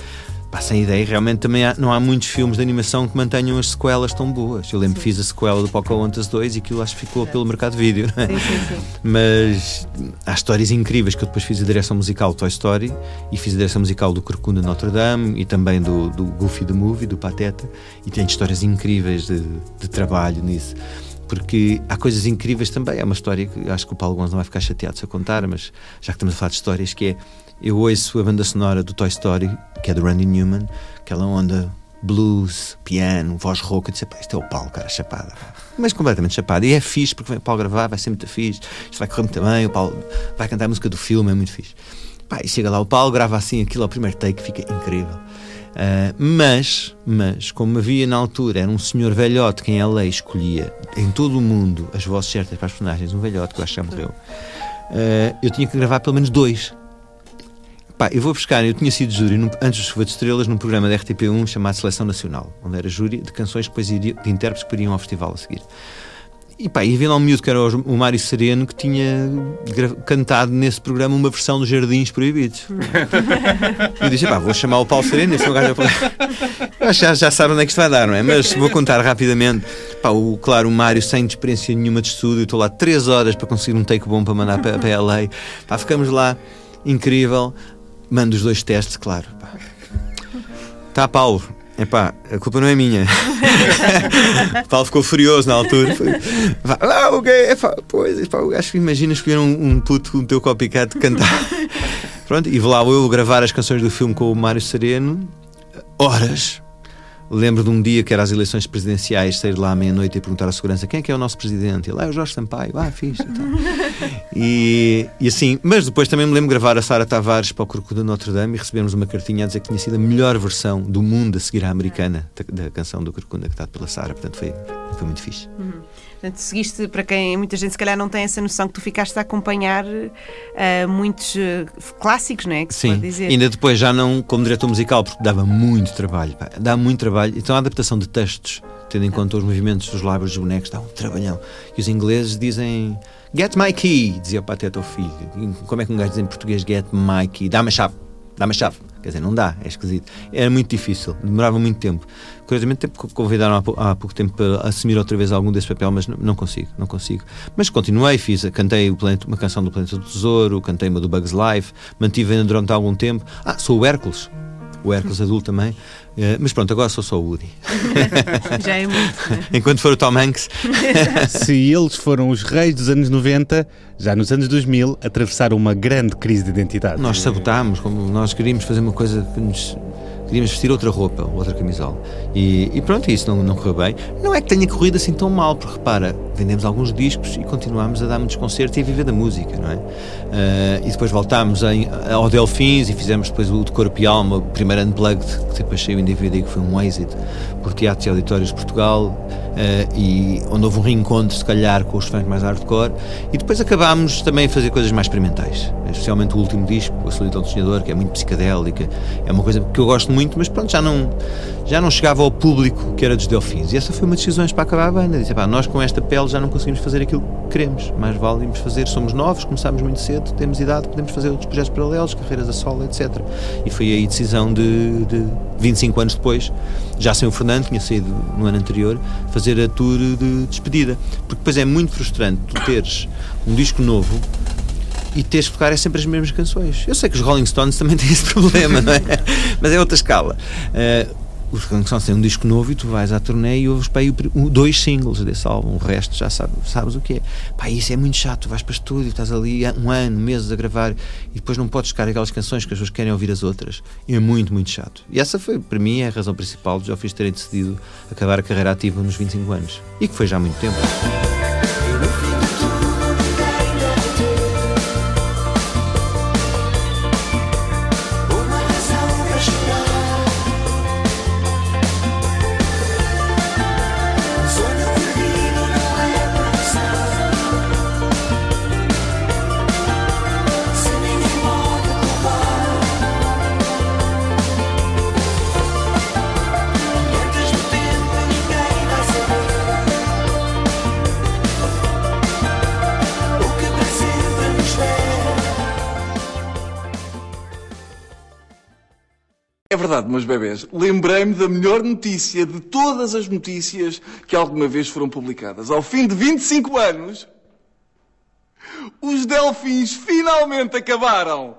Pá, sem ideia, realmente também há- não há muitos filmes de animação que mantenham as sequelas tão boas. Eu lembro que fiz a sequela do Pocahontas 2 e aquilo acho que ficou pelo mercado de vídeo, não é? Sim, sim, sim. Mas há histórias incríveis que eu depois fiz a direção musical do Toy Story e fiz a direção musical do Corcunda de Notre Dame e também do, do Goofy the Movie, do Pateta, e tenho histórias incríveis de, de trabalho nisso. Porque há coisas incríveis também. É uma história que acho que o Paulo Gonçalves não vai ficar chateado se eu contar, mas já que estamos a falar de histórias, que é eu ouço a banda sonora do Toy Story, que é do Randy Newman, aquela onda blues, piano, voz rouca, eu disse, isto é o Paulo, cara, chapada. pá." Mas completamente chapada. E é fixe, porque vem o Paulo gravar, vai ser muito fixe, isto vai correr muito bem, o Paulo vai cantar a música do filme, é muito fixe. Pá, e chega lá o Paulo, grava assim aquilo ao primeiro take, fica incrível. Ah, mas, mas, como havia na altura, era um senhor velhote quem a lei escolhia em todo o mundo as vozes certas para as personagens, um velhote que eu acho que já morreu, ah, eu tinha que gravar pelo menos dois. Pá, eu vou buscar, eu tinha sido júri num- antes do Chuva de Estrelas num programa da RTP1 chamado Seleção Nacional, onde era júri de canções que depois de intérpretes que iriam ao festival a seguir. E pá, e havia lá um miúdo que era o Mário Sereno que tinha cantado nesse programa uma versão dos Jardins Proibidos. E eu disse, pá, vou chamar o Paulo Sereno, esse é gajo. Que já, já sabe onde é que isto vai dar, não é? Mas vou contar rapidamente. Pá, o, claro, o Mário sem experiência nenhuma de estúdio, estou lá três horas para conseguir um take bom para mandar para, para LA. Pá, ficamos lá, incrível. Mando os dois testes, claro. Pá. Tá, Paulo. Epá, a culpa não é minha. Paulo ficou furioso na altura. Foi, pá, ah, o quê? Epá, pois, epá, acho que imagina escolher um, um puto, um teu copycat cantar. Pronto, e vou lá eu gravar as canções do filme com o Mário Sereno, horas. Lembro de um dia que era as eleições presidenciais, sair lá à meia-noite e perguntar à segurança quem é que é o nosso presidente. Ele, ah, é o Jorge Sampaio. Ah, fixe. Então. E, e assim, mas depois também me lembro de gravar a Sara Tavares para o Corcunda de Notre Dame e recebemos uma cartinha a dizer que tinha sido a melhor versão do mundo a seguir à americana da, da canção do Corcunda, cantada pela Sara. Portanto, foi, foi muito fixe. Portanto, seguiste, para quem muita gente se calhar não tem essa noção, que tu ficaste a acompanhar ah, muitos ah, clássicos, não é? Que Sim, ainda depois já não como diretor musical, porque dava muito trabalho. pá, dá muito trabalho. Então a adaptação de textos, tendo em conta os movimentos dos lábios dos bonecos, dá um trabalhão. E os ingleses dizem Get my key, dizia o Pateta ao filho. Como é que um gajo diz em português Get my key? Dá-me a chave, dá-me a chave. Quer dizer, não dá, é esquisito. Era muito difícil, demorava muito tempo. Curiosamente, convidaram há, pou- há pouco tempo para assumir outra vez algum desse papel, mas não, não consigo, não consigo. Mas continuei, fiz, cantei planeta- uma canção do Planeta do Tesouro, cantei uma do Bugs Life, mantive ainda durante algum tempo. Ah, sou o Hércules, o Hércules adulto também. Eh, mas pronto, agora sou só o Woody. Já é muito. é? Enquanto for o Tom Hanks, Se eles foram os reis dos anos 90, já nos anos 2000 atravessaram uma grande crise de identidade. nós sabotámos, como nós queríamos fazer uma coisa que nos. Queríamos vestir outra roupa, outra camisola. E, e pronto, isso não, não correu bem. Não é que tenha corrido assim tão mal, porque repara, vendemos alguns discos e continuámos a dar muitos concertos e a viver da música, não é? Uh, e depois voltámos em, ao Delfins e fizemos depois o de Corpo e Alma, o primeiro Unplugged, que depois saiu em DVD, que foi um êxito, por teatros e auditórios de Portugal, uh, e onde houve um reencontro, se calhar, com os fãs mais hardcore. E depois acabámos também a fazer coisas mais experimentais, especialmente o último disco, A Solidão do Sonhador, que é muito psicadélica, é uma coisa que eu gosto muito, mas pronto, já não, já não chegava ao público que era dos Delfins. E essa foi uma decisões para acabar a banda. Disse, pá, nós com esta pele já não conseguimos fazer aquilo que queremos, mais vale irmos fazer, somos novos, começámos muito cedo, temos idade, podemos fazer outros projetos paralelos, carreiras a solo, etc. E foi aí a decisão de, de 25 anos depois, já sem o Fernando, tinha saído no ano anterior, fazer a tour de despedida. Porque depois é muito frustrante tu teres um disco novo e teres que tocar é sempre as mesmas canções. Eu sei que os Rolling Stones também têm esse problema, não é? Mas é outra escala. Uh, os Rolling Stones têm um disco novo e tu vais à turnê e ouves para dois singles desse álbum, o resto já sabes, o que é. Pá, isso é muito chato, vais para estúdio, estás ali um ano, meses a gravar e depois não podes tocar aquelas canções que as pessoas querem ouvir as outras. E é muito, muito chato. E essa foi, para mim, a razão principal já fiz terem decidido acabar a carreira ativa nos 25 anos. E que foi já há muito tempo. Verdade, meus bebés. Lembrei-me da melhor notícia de todas as notícias que alguma vez foram publicadas. Ao fim de 25 anos, os delfins finalmente acabaram.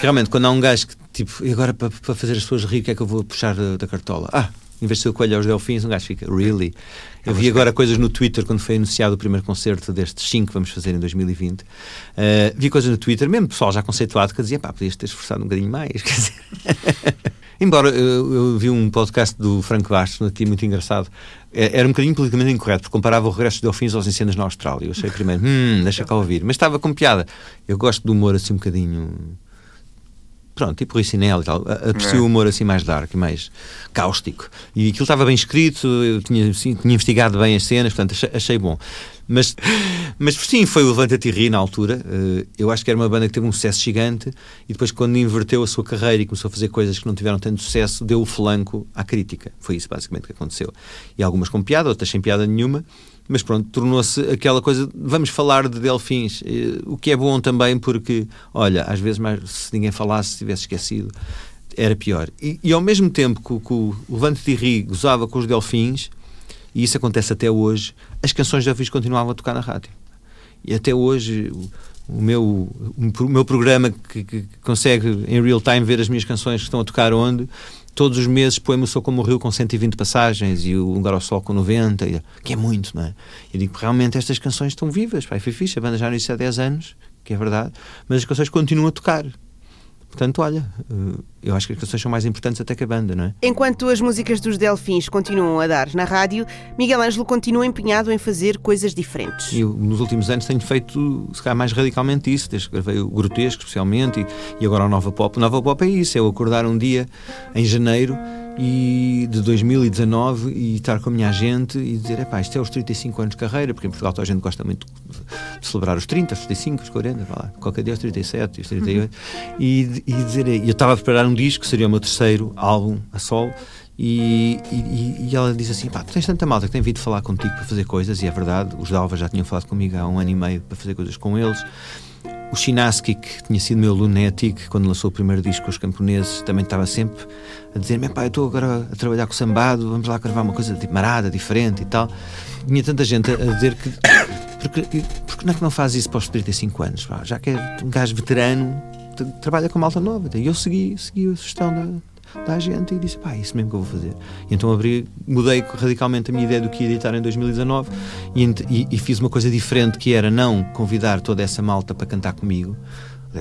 Realmente, quando há um gajo que, tipo, e agora para, para fazer as pessoas rir, o que é que eu vou puxar da, da cartola? Ah, em vez de ser o coelho aos delfins, um gajo fica, really? Eu vi agora coisas no Twitter quando foi anunciado o primeiro concerto destes 5 que vamos fazer em 2020. Uh, vi coisas no Twitter, mesmo pessoal já conceituado, que dizia, pá, podias ter esforçado um bocadinho mais. Quer dizer. Embora eu, eu, vi um podcast do Franco Bastos, aqui muito engraçado, é, era um bocadinho politicamente incorreto, porque comparava o regresso dos delfins aos incêndios na Austrália. Eu achei primeiro, hum, deixa cá ouvir. Mas estava com piada. Eu gosto do humor assim um bocadinho pronto, tipo Rui Sinel e tal, aprecio é. o humor assim mais dark, mais cáustico. E aquilo estava bem escrito, eu tinha, assim, tinha investigado bem as cenas, portanto achei, achei bom. Mas, mas sim, foi o Levanta-te Ri na altura. Eh, eu acho que era uma banda que teve um sucesso gigante e depois, quando inverteu a sua carreira e começou a fazer coisas que não tiveram tanto sucesso, deu o flanco à crítica. Foi isso basicamente que aconteceu. E algumas com piada, outras sem piada nenhuma mas pronto, tornou-se aquela coisa, vamos falar de delfins, eh, o que é bom também porque, olha, às vezes mais, se ninguém falasse, se tivesse esquecido, era pior. E, e ao mesmo tempo que, que o Levante de Ri gozava com os delfins, e isso acontece até hoje, as canções de delfins continuavam a tocar na rádio. E até hoje o meu, o meu programa que, que, consegue em real time ver as minhas canções que estão a tocar onde todos os meses põe-me o Sou Como o Rio com 120 passagens e o Lugar ao Sol com 90, que é muito, não é? Eu digo, realmente estas canções estão vivas, pá, foi fixe, a banda já não há 10 anos, que é verdade, mas as canções continuam a tocar. Portanto, olha, eh, eu acho que as canções são mais importantes até que a banda, não é? Enquanto as músicas dos Delfins continuam a dar na rádio, Miguel Ângelo continua empenhado em fazer coisas diferentes. Eu, nos últimos anos, tenho feito, se calhar, mais radicalmente isso, desde que gravei o Grotesco, especialmente, e, e agora o Nova Pop. O Nova Pop é isso, é eu acordar um dia, em janeiro, e de 2019 e estar com a minha gente e dizer, epá, isto é os 35 anos de carreira, porque em Portugal toda a gente gosta muito de celebrar os 30, os 35, os 40, lá, qualquer dia os 37, os 38, uhum. e, e dizer, eu estava a preparar um disco, seria o meu terceiro álbum a solo, e, e, e, ela diz assim: pá, tu tens tanta malta que tem vindo falar contigo para fazer coisas, e é verdade, os Dalva já tinham falado comigo há um ano e meio para fazer coisas com eles o Chinaski, que tinha sido meu aluno quando lançou o primeiro disco com os camponeses, também estava sempre a dizer-me: pá, eu estou agora a trabalhar com o sambado, vamos lá gravar uma coisa tipo marada, diferente e tal. Tinha tanta gente a dizer que. Porque, porque não é que não faz isso para os 35 anos? pá? Já que é um gajo veterano, trabalha com malta nova. E eu segui, segui a sugestão da, da agente e disse: pá, é isso mesmo que eu vou fazer. E então abri, mudei radicalmente a minha ideia do que ia editar em 2019 e, e- e fiz uma coisa diferente que era não convidar toda essa malta para cantar comigo.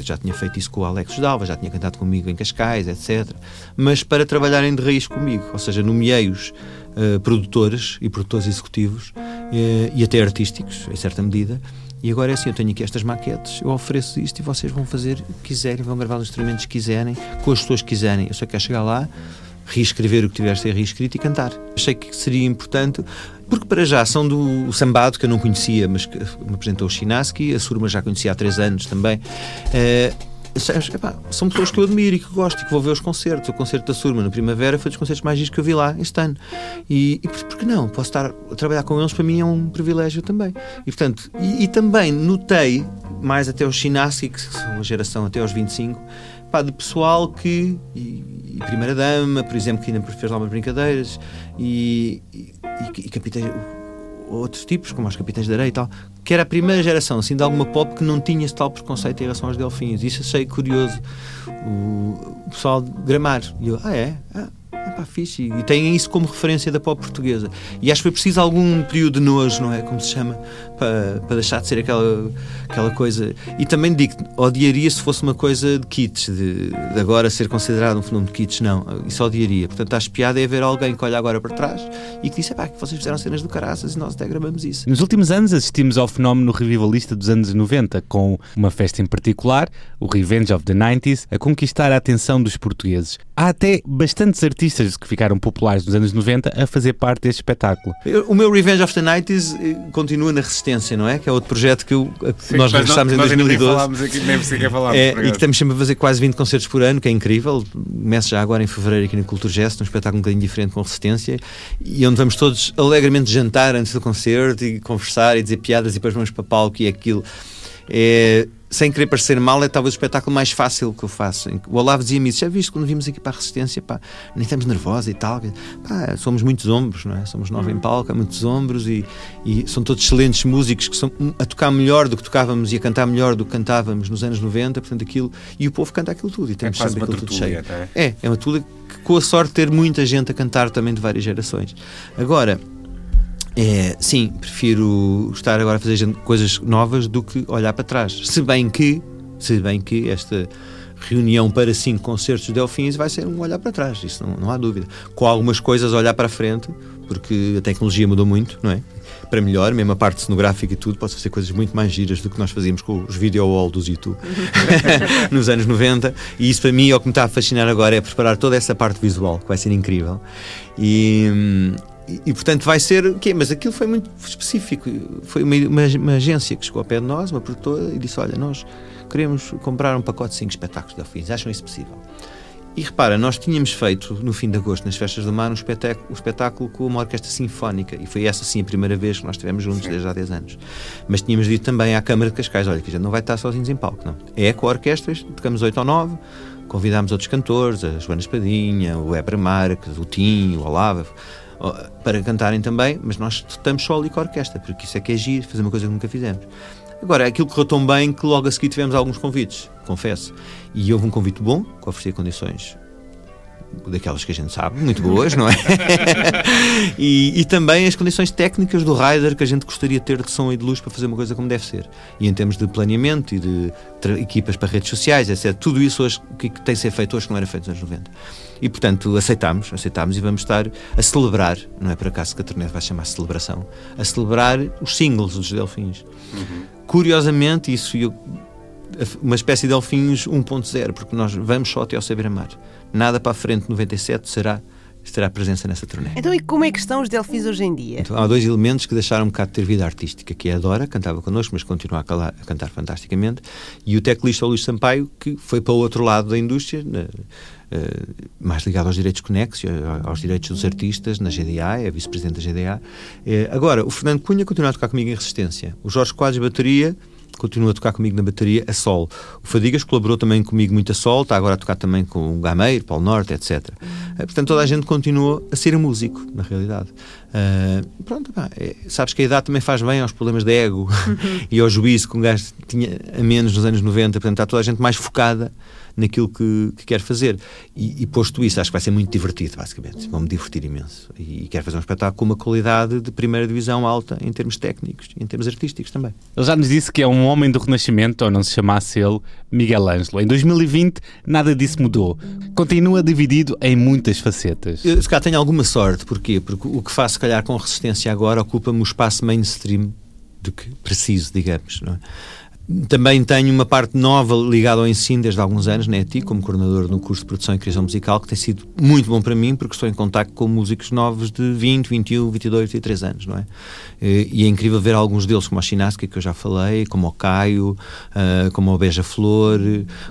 Já tinha feito isso com o Alex Dalva, já tinha cantado comigo em Cascais, etc. Mas para trabalharem de raiz comigo, ou seja, nomeei-os eh, produtores e produtores executivos eh, e até artísticos, em certa medida. E agora é assim: eu tenho aqui estas maquetes, eu ofereço isto e vocês vão fazer o que quiserem, vão gravar os instrumentos que quiserem, com as pessoas que quiserem. Eu só quero chegar lá, reescrever o que tiver a reescrito e cantar. Achei que seria importante, porque para já são do Sambado, que eu não conhecia, mas que me apresentou o Chinaski, a Surma já conhecia há três anos também. Epá, são pessoas que eu admiro e que gosto e que vou ver os concertos. O concerto da Surma na Primavera foi dos concertos mais giros que eu vi lá este ano. E, e por, por que não? Posso estar a trabalhar com eles, para mim é um privilégio também. E portanto, e, e também notei, mais até o Chinaski, que são uma geração até aos 25, pá, de pessoal que. E, e Primeira Dama, por exemplo, que ainda fez lá umas brincadeiras, e, e, e, e capitães. Outros tipos, como os Capitães de Areia e tal, que era a primeira geração assim, de alguma pop que não tinha esse tal preconceito em relação aos delfins. Isso achei curioso. O, pessoal de Gramar. E eu, ah, é? Ah, é fixe. E têm isso como referência da pop portuguesa. E acho que foi preciso algum período de nojo, não é? Como se chama, para, para deixar de ser aquela, aquela coisa. E também digo, odiaria se fosse uma coisa de kits, de, de agora ser considerado um fenómeno de kits, não. Isso odiaria. Portanto, acho piada é ver alguém que olha agora para trás e que diz, pá, que vocês fizeram cenas do caraças e nós até gravamos isso. Nos últimos anos assistimos ao fenómeno revivalista dos anos 90, com uma festa em particular, o Revenge of the 90s, a conquistar a atenção dos portugueses. Há até bastantes artistas que ficaram populares nos anos 90 a fazer parte deste espetáculo. O meu Revenge of the 90s eh, continua na Resistência, não é? Que é outro projeto que eu, Sim, nós regressámos em nós ainda nem 2012. falámos aqui, nem sequer falámos, É, e que estamos sempre a fazer quase 20 concertos por ano, que é incrível. Começa já agora em fevereiro aqui no Culture Gesto, um espetáculo um bocadinho diferente com Resistência, e onde vamos todos alegremente jantar antes do concerto e conversar e dizer piadas e depois vamos para palco e aquilo. É, sem querer parecer mal, é talvez o espetáculo mais fácil que eu faço. O Olavo dizia-me isso, já viste quando vimos aqui para a Resistência, pá, nem estamos nervosos e tal. Pá, somos muitos ombros, não é? Somos nove em palco, há muitos ombros e, e são todos excelentes músicos que são a tocar melhor do que tocávamos e a cantar melhor do que cantávamos nos anos 90, portanto aquilo, e o povo canta aquilo tudo e temos quase sempre aquilo tudo cheio. é? É, é uma tertúlia que com a sorte de ter muita gente a cantar também de várias gerações. Agora, é, sim, prefiro estar agora a fazer coisas novas do que olhar para trás. Se bem que, se bem que esta reunião para cinco concertos de Delfins vai ser um olhar para trás, isso não, não há dúvida. Com algumas coisas olhar para a frente, porque a tecnologia mudou muito, não é? Para melhor, mesmo a parte cenográfica e tudo, pode fazer coisas muito mais giras do que nós fazíamos com os video wall dos YouTube nos anos 90. E isso para mim, é o que me está a fascinar agora, é preparar toda essa parte visual, que vai ser incrível. E, hum, e, e, portanto vai ser o quê? Mas aquilo foi muito específico. Foi uma, uma, uma agência que chegou ao pé de nós, uma produtora, e disse: Olha, nós queremos comprar um pacote de 5 espetáculos de Delfins, acham isso possível? E repara, nós tínhamos feito no fim de agosto, nas Festas do Mar, um espetáculo, um espetáculo com uma orquestra sinfónica, e foi essa sim a primeira vez que nós estivemos juntos desde há 10 anos. Mas tínhamos dito também à Câmara de Cascais: olha, que a gente não vai estar sozinhos em palco, não. É com a orquestra, tocamos 8 ou 9, convidámos outros cantores, a Joana Espadinha, o Ebra Marques, o Tim, o Olava, para cantarem também, mas nós estamos só ali com a orquestra, porque isso é que é giro, fazer uma coisa que nunca fizemos. Agora, aquilo correu tão bem que logo a seguir tivemos alguns convites, confesso. E houve um convite bom, que oferecia condições daquelas que a gente sabe, muito boas, não é? e, e, também as condições técnicas do rider que a gente gostaria de ter de som e de luz para fazer uma coisa como deve ser. E em termos de planeamento e de equipas para redes sociais, etc. Tudo isso hoje que tem de ser feito hoje que não era feito nos anos 90. E portanto aceitámos, aceitámos e vamos estar a celebrar, não é por acaso que a turnê vai chamar celebração, a celebrar os singles dos Delfins. Uhum. Curiosamente, isso eu uma espécie de Delfins 1.0, porque nós vamos só até ao Saber-Amar. Nada para a frente, 97, será, terá presença nessa turnê. Então, e como é que estão os Delfins hoje em dia? Então, há dois elementos que deixaram um bocado de ter vida artística, que é a Dora, cantava connosco, mas continua a, calar, a cantar fantasticamente, e o teclista Luís Sampaio, que foi para o outro lado da indústria, na, uh, mais ligado aos direitos conexos, aos direitos dos artistas, na GDA, é vice-presidente da GDA. Uh, agora, o Fernando Cunha continua a tocar comigo em Resistência. O Jorge Quadros, bateria, continua a tocar comigo na bateria a sol. O Fadigas colaborou também comigo muito a sol, está agora a tocar também com o Gameiro, Paulo Norte, etc. Eh, portanto, toda a gente continua a ser músico, na realidade. Uh, pronto, pá, é, sabes que a idade também faz bem aos problemas de ego e ao juízo que um gajo tinha a menos nos anos 90, portanto, está toda a gente mais focada naquilo que, que quer fazer. E, e, posto isso, acho que vai ser muito divertido, basicamente. Vão-me divertir imenso. E, e quero fazer um espetáculo com uma qualidade de primeira divisão alta em termos técnicos em termos artísticos também. Ele já nos disse que é um homem do Renascimento, ou não se chamasse ele Miguel Ângelo. Em 2020, nada disso mudou. Continua dividido em muitas facetas. Eu, se calhar, tenho alguma sorte. Porquê? Porque o que faço, se calhar, com resistência agora ocupa-me o espaço mainstream de que preciso, digamos. Não é? Também tenho uma parte nova ligada ao ensino desde há alguns anos, né, ti, como coordenador no curso de produção e criação musical, que tem sido muito bom para mim, porque estou em contato com músicos novos de 20, 21, 22, 23 anos, não é? E é incrível ver alguns deles, como a Chinaska, que eu já falei, como o Caio, uh, como o Beija-Flor,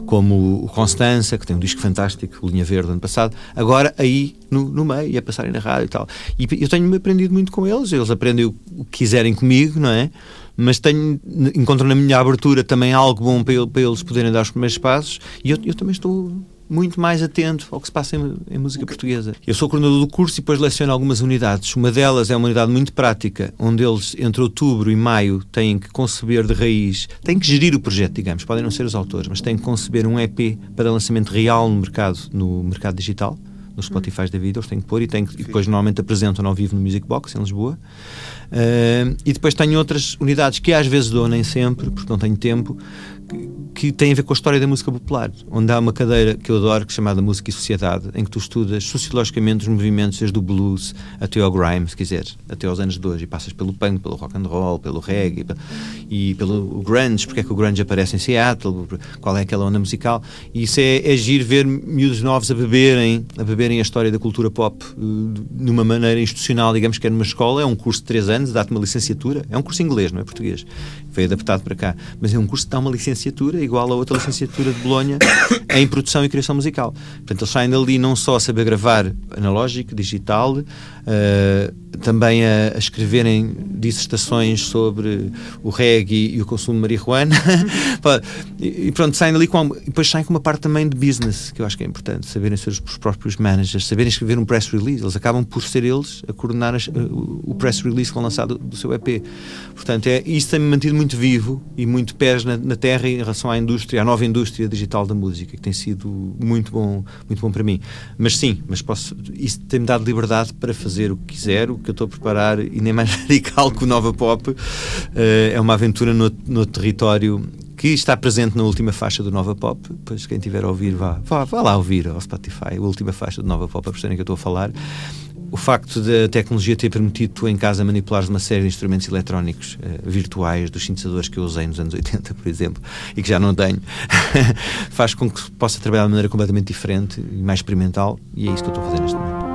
como o Constança, que tem um disco fantástico, Linha Verde, ano passado, agora aí no, no meio, a passarem na rádio e tal. E eu tenho aprendido muito com eles, eles aprendem o que quiserem comigo, não é? Mas tenho, encontro na minha abertura também algo bom para, para eles poderem dar os primeiros passos e eu, eu também estou muito mais atento ao que se passa em, em, música portuguesa. Eu sou coordenador do curso e depois leciono algumas unidades. Uma delas é uma unidade muito prática, onde eles, entre outubro e maio, têm que conceber de raiz, têm que gerir o projeto, digamos, podem não ser os autores, mas têm que conceber um EP para lançamento real no mercado, no mercado digital, nos Spotify da vida, eles têm que pôr e, têm que, e depois normalmente apresentam ao vivo no Music Box, em Lisboa. Uh, e depois tenho outras unidades que às vezes dou, nem sempre, porque não tenho tempo, que tem a ver com a história da música popular, onde há uma cadeira que eu adoro, que é chamada Música e Sociedade, em que tu estudas sociologicamente os movimentos desde o blues até ao grime, se quiseres, até aos anos de hoje, e passas pelo punk, pelo rock and roll, pelo reggae e pelo grunge, porque é que o grunge aparece em Seattle, qual é aquela onda musical, e isso é, é ver miúdos novos a beberem, a beberem a história da cultura pop uh, de uma maneira institucional, digamos que é numa escola, é um curso de três anos, dá-te uma licenciatura, é um curso inglês, não é português, foi adaptado para cá, mas é um curso que dá uma licenciatura igual a outra licenciatura de Bolonha em produção e criação musical. Portanto, eles saem dali não só a saber gravar analógico, digital, uh, também a, a, escreverem dissertações sobre o reggae e o consumo de marihuana. e pronto, saem dali com. E depois saem com uma parte também de business, que eu acho que é importante, saberem ser os, os próprios managers, saberem escrever um press release. Eles acabam por ser eles a coordenar as, o press release que vão lançar do, do, seu EP. Portanto, é, isso tem-me mantido muito vivo e muito pés na, na terra em relação à indústria, à nova indústria digital da música, que tem sido muito bom, muito bom para mim. Mas sim, mas posso, isso tem-me dado liberdade para fazer o que quiser, o que eu estou a preparar, e nem mais radical que o Nova Pop. Uh, é uma aventura no, no território que está presente na última faixa do Nova Pop. Pois quem tiver a ouvir, vá, vá, vá lá ouvir ao Spotify, a última faixa do Nova Pop, para perceberem que eu estou a falar o facto da tecnologia ter permitido tu em casa manipulares uma série de instrumentos eletrónicos uh, virtuais dos sintetizadores que eu usei nos anos 80, por exemplo, e que já não tenho, faz com que possa trabalhar de maneira completamente diferente e mais experimental, e é isso que eu estou a fazer neste momento.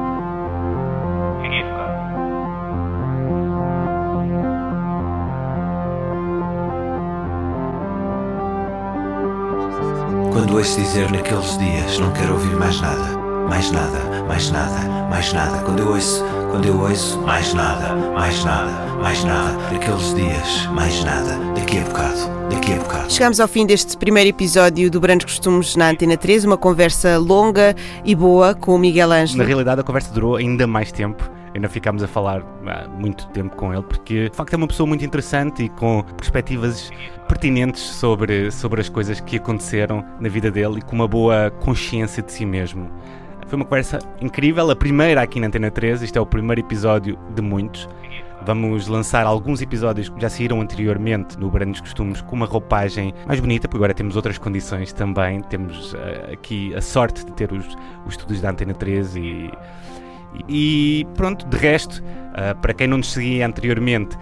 Quando ouço dizer naqueles dias não quero ouvir mais nada mais nada, mais nada, mais nada. Quando eu ouço, quando eu ouço, mais nada, mais nada, mais nada. Daqueles dias, mais nada. Daqui a bocado, daqui a bocado. Chegamos ao fim deste primeiro episódio do Brandos Costumes na Antena 3, uma conversa longa e boa com o Miguel Ângelo. Na realidade, a conversa durou ainda mais tempo ainda ficámos a falar há muito tempo com ele, porque de facto é uma pessoa muito interessante e com perspectivas pertinentes sobre, sobre as coisas que aconteceram na vida dele e com uma boa consciência de si mesmo. Foi uma conversa incrível, a primeira aqui na Antena 13. Isto é o primeiro episódio de muitos. Vamos lançar alguns episódios que já saíram anteriormente no Brandos Costumes com uma roupagem mais bonita, porque agora temos outras condições também. Temos uh, aqui a sorte de ter os, os da Antena 13 e, e, pronto, de resto, uh, para quem não nos seguia anteriormente,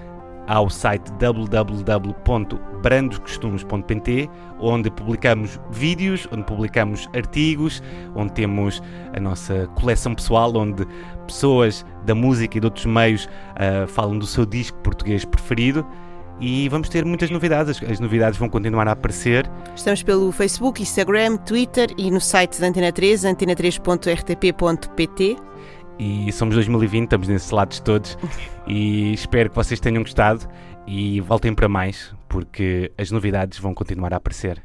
ao site www.brandoscostumes.pt, onde publicamos vídeos, onde publicamos artigos, onde temos a nossa coleção pessoal, onde pessoas da música e de outros meios uh, falam do seu disco português preferido. E vamos ter muitas novidades, as novidades vão continuar a aparecer. Estamos pelo Facebook, Instagram, Twitter e no site da Antena 3, antena3.rtp.pt e somos 2020, estamos nesses lados todos e espero que vocês tenham gostado e voltem para mais, porque as novidades vão continuar a aparecer.